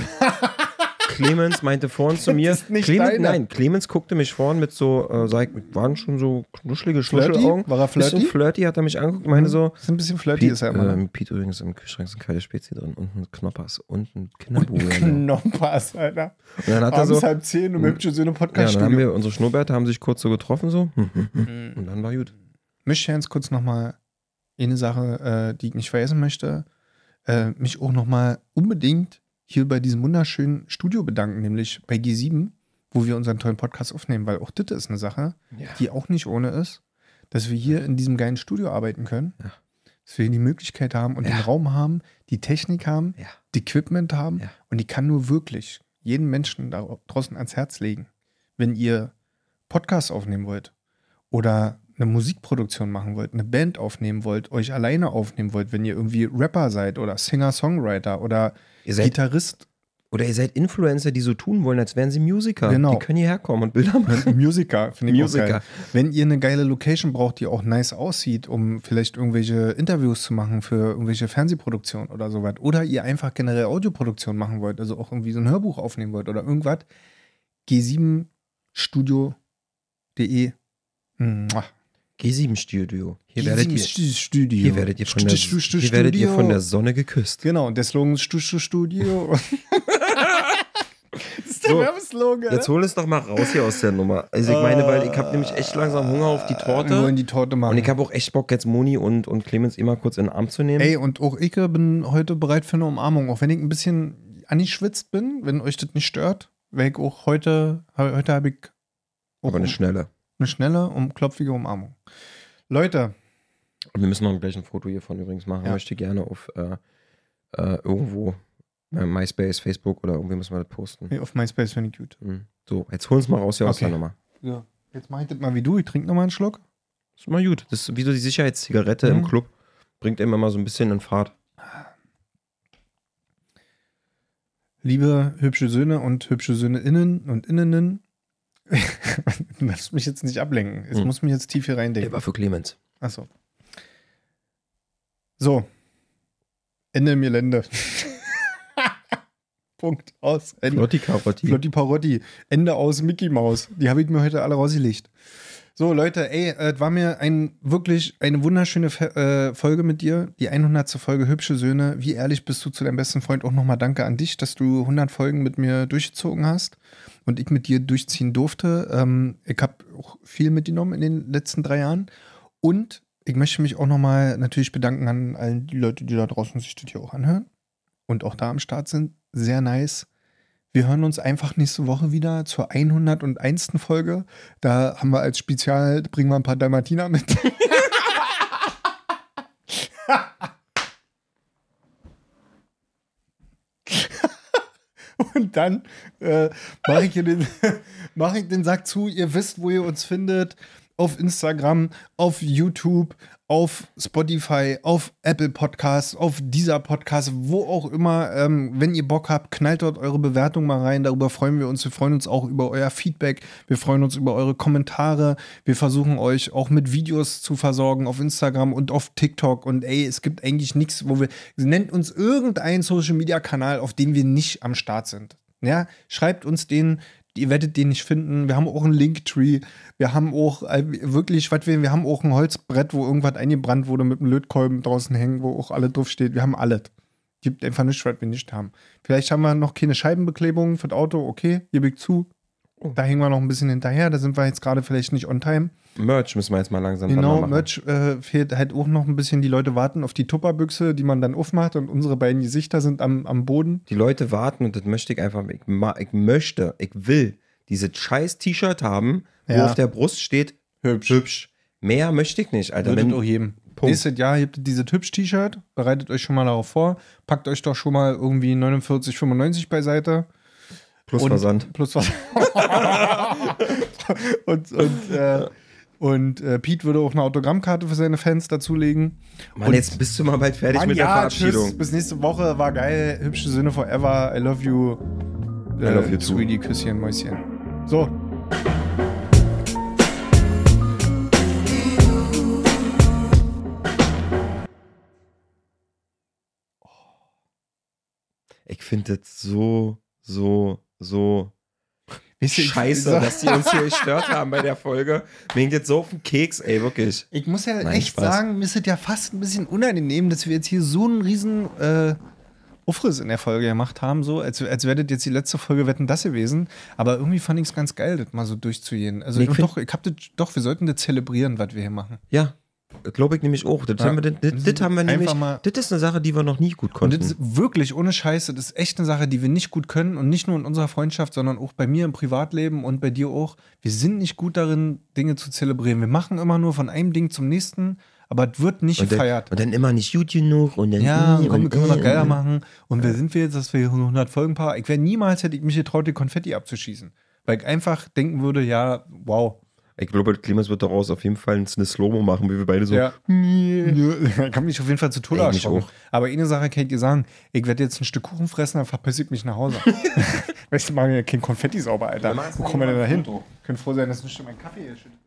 Clemens meinte vorhin zu mir, ist Clemens, deine. nein, Clemens guckte mich vorhin mit so, äh, sag ich, waren schon so knuschelige? Schnuschelaugen. War er flirty? Bisschen flirty hat er mich angeguckt und meinte so, Das ist ein bisschen flirty, ist er immer. ähm, Pete übrigens im Kühlschrank sind keine Spezi drin und ein Knoppers und ein Kinderbuch. Und Knoppers, Alter. dann hat er so, halb zehn und hübsche Söhne ja, dann haben wir, unsere Schnurrbärte haben sich kurz so getroffen so hm, hm, hm. Mhm. und dann war gut. Möchte ganz kurz nochmal eine Sache, äh, die ich nicht vergessen möchte, äh, mich auch nochmal unbedingt hier bei diesem wunderschönen Studio bedanken, nämlich bei G7, wo wir unseren tollen Podcast aufnehmen, weil auch das ist eine Sache, Ja. die auch nicht ohne ist, dass wir hier in diesem geilen Studio arbeiten können, Ja. dass wir die Möglichkeit haben und Ja. den Raum haben, die Technik haben, Ja. die Equipment haben und ich kann nur wirklich jeden Menschen da draußen ans Herz legen, wenn ihr Podcasts aufnehmen wollt oder eine Musikproduktion machen wollt, eine Band aufnehmen wollt, euch alleine aufnehmen wollt, wenn ihr irgendwie Rapper seid oder Singer-Songwriter oder seid, Gitarrist, oder ihr seid Influencer, die so tun wollen, als wären sie Musiker. Genau. Die können hierher kommen und Bilder machen. Musiker, finde ich auch Musiker. geil. Wenn ihr eine geile Location braucht, die auch nice aussieht, um vielleicht irgendwelche Interviews zu machen für irgendwelche Fernsehproduktionen oder sowas, oder ihr einfach generell Audioproduktion machen wollt, also auch irgendwie so ein Hörbuch aufnehmen wollt oder irgendwas, g7studio.de Mua. G7 Studio. Hier werdet ihr, G7 Studio. hier werdet ihr von der, Stu- Stu- hier werdet ihr von der Sonne geküsst. Genau, und der Slogan ist Stu- Stu- Studio. <laughs> das ist der So, Werbeslogan. Jetzt hol es doch mal raus hier aus der Nummer. Also ich meine, weil ich habe nämlich echt langsam Hunger auf die Wir wollen Torte. die Torte machen. Und ich habe auch echt Bock, jetzt Moni und, und Clemens immer kurz in den Arm zu nehmen. Ey, und auch ich bin heute bereit für eine Umarmung, auch wenn ich ein bisschen angeschwitzt bin, wenn euch das nicht stört, weil ich auch heute, heute habe ich auch Aber eine schnelle. Eine schnelle, um, klopfige Umarmung. Leute, Und wir müssen noch gleich ein Foto hiervon übrigens machen. Ja. Ich möchte gerne auf äh, äh, irgendwo äh, MySpace, Facebook oder irgendwie müssen wir das posten. nee, auf MySpace finde ich gut. Mhm. So, jetzt hol uns mal raus hier aus Okay. der Nummer. Ja. Jetzt mache ich das mal wie du. Ich trinke nochmal einen Schluck. Das ist mal gut. Das ist wie so die Sicherheitszigarette Mhm. im Club. Bringt immer mal so ein bisschen in Fahrt. Liebe hübsche Söhne und hübsche Söhne innen und innenen. <laughs> Lass mich jetzt nicht ablenken. Es Hm. muss mich jetzt tief hier Der reindenken. war für Clemens. Achso. So. Ende im Gelände. <laughs> Punkt. Aus. Ende. Flotti Karotti. Flotti Parotti. Ende aus Mickey Mouse. Die habe ich mir heute alle rausgelegt. So, Leute, ey, äh, es war mir ein wirklich eine wunderschöne äh, Folge mit dir. Die 100. Folge Hübsche Söhne. Wie ehrlich bist du zu deinem besten Freund? Auch nochmal danke an dich, dass du 100 Folgen mit mir durchgezogen hast und ich mit dir durchziehen durfte. Ähm, ich habe auch viel mitgenommen in den letzten drei Jahren. Und ich möchte mich auch nochmal natürlich bedanken an allen die Leute, die da draußen sich das hier auch anhören und auch da am Start sind. Sehr nice. Wir hören uns einfach nächste Woche wieder zur 101. Folge. Da haben wir als Spezial, bringen wir ein paar Dalmatiner mit. Und dann äh, mache ich, <laughs> mach ich den Sack zu. Ihr wisst, wo ihr uns findet. Auf Instagram, auf YouTube, auf Spotify, auf Apple Podcasts, auf dieser Podcast, wo auch immer. Ähm, wenn ihr Bock habt, knallt dort eure Bewertung mal rein. Darüber freuen wir uns. Wir freuen uns auch über euer Feedback. Wir freuen uns über eure Kommentare. Wir versuchen euch auch mit Videos zu versorgen auf Instagram und auf TikTok. Und ey, es gibt eigentlich nichts, wo wir. Nennt uns irgendeinen Social Media Kanal, auf dem wir nicht am Start sind. Ja, schreibt uns den. Ihr werdet den nicht finden. Wir haben auch einen Linktree. Wir haben auch äh, wirklich, was wir, wir haben auch ein Holzbrett, wo irgendwas eingebrannt wurde mit einem Lötkolben draußen hängen, wo auch alles drauf steht. Wir haben alles. Gibt einfach nichts, was wir nicht haben. Vielleicht haben wir noch keine Scheibenbeklebung für das Auto. Okay, gebe ich zu. Da hängen wir noch ein bisschen hinterher. Da sind wir jetzt gerade vielleicht nicht on time. Merch müssen wir jetzt mal langsam Genau, machen. Merch äh, fehlt halt auch noch ein bisschen. Die Leute warten auf die Tupperbüchse, die man dann aufmacht und unsere beiden Gesichter sind am, am Boden. Die Leute warten und das möchte ich einfach. Ich, ich möchte, ich will dieses scheiß T-Shirt haben, wo Ja. auf der Brust steht, Hübsch. hübsch. Mehr möchte ich nicht, Alter. Würdet Wenn, auch jedem. Punkt. Nächstes Jahr habt ihr dieses Hübsch-T-Shirt. Bereitet euch schon mal darauf vor. Packt euch doch schon mal irgendwie 49,95 beiseite. Plus und, Versand. Plus was. <laughs> und und, äh, und äh, Pete würde auch eine Autogrammkarte für seine Fans dazulegen. Mann, und- jetzt bist du mal bald fertig Mann, mit der ja, Verabschiedung. Tschüss, bis nächste Woche. War geil. Hübsche Sinne forever. I love you. Äh, I love you too. Sweetie, Küsschen, Mäuschen. So. Ich finde das so, so, so ich- scheiße, dass die uns hier gestört haben bei der Folge. Mir hängt jetzt so auf den Keks, ey, wirklich. Ich muss ja Nein, echt Spaß. sagen, mir ist es ja fast ein bisschen unangenehm, dass wir jetzt hier so einen riesen äh, Aufriss in der Folge gemacht haben, so als, als wäre das jetzt die letzte Folge Wetten das gewesen. Aber irgendwie fand ich es ganz geil, das mal so durchzugehen. Also Nee, ich doch, ich hab das, doch, wir sollten das zelebrieren, was wir hier machen. Ja, glaube ich nämlich auch. Das, Ja. haben wir, das, das, haben wir nämlich. Das ist eine Sache, die wir noch nie gut Und konnten. das ist wirklich ohne Scheiße, das ist echt eine Sache, die wir nicht gut können und nicht nur in unserer Freundschaft, sondern auch bei mir im Privatleben und bei dir auch. Wir sind nicht gut darin, Dinge zu zelebrieren. Wir machen immer nur von einem Ding zum nächsten, aber es wird nicht und, dann, gefeiert. und dann immer nicht gut genug und dann. Ja, äh, komm, wir und, können wir noch geiler und- machen. Und wer sind wir jetzt, dass wir hier 100 Folgen paar? Ich wäre niemals, hätte ich mich getraut, die Konfetti abzuschießen. Weil ich einfach denken würde, ja, wow. Ich glaube, Clemens wird daraus auf jeden Fall eine Slow-Mo machen, wie wir beide so. Ja. Ich <laughs> kann mich auf jeden Fall zu Tode erschrocken. Aber eine Sache kann ich dir sagen, ich werde jetzt ein Stück Kuchen fressen, dann verpiss ich mich nach Hause. <laughs> weißt du, machen ja kein Konfetti sauber, Alter. Wo kommen wir denn da hin? Können froh sein, dass nicht schon mein Kaffee hier schüttet.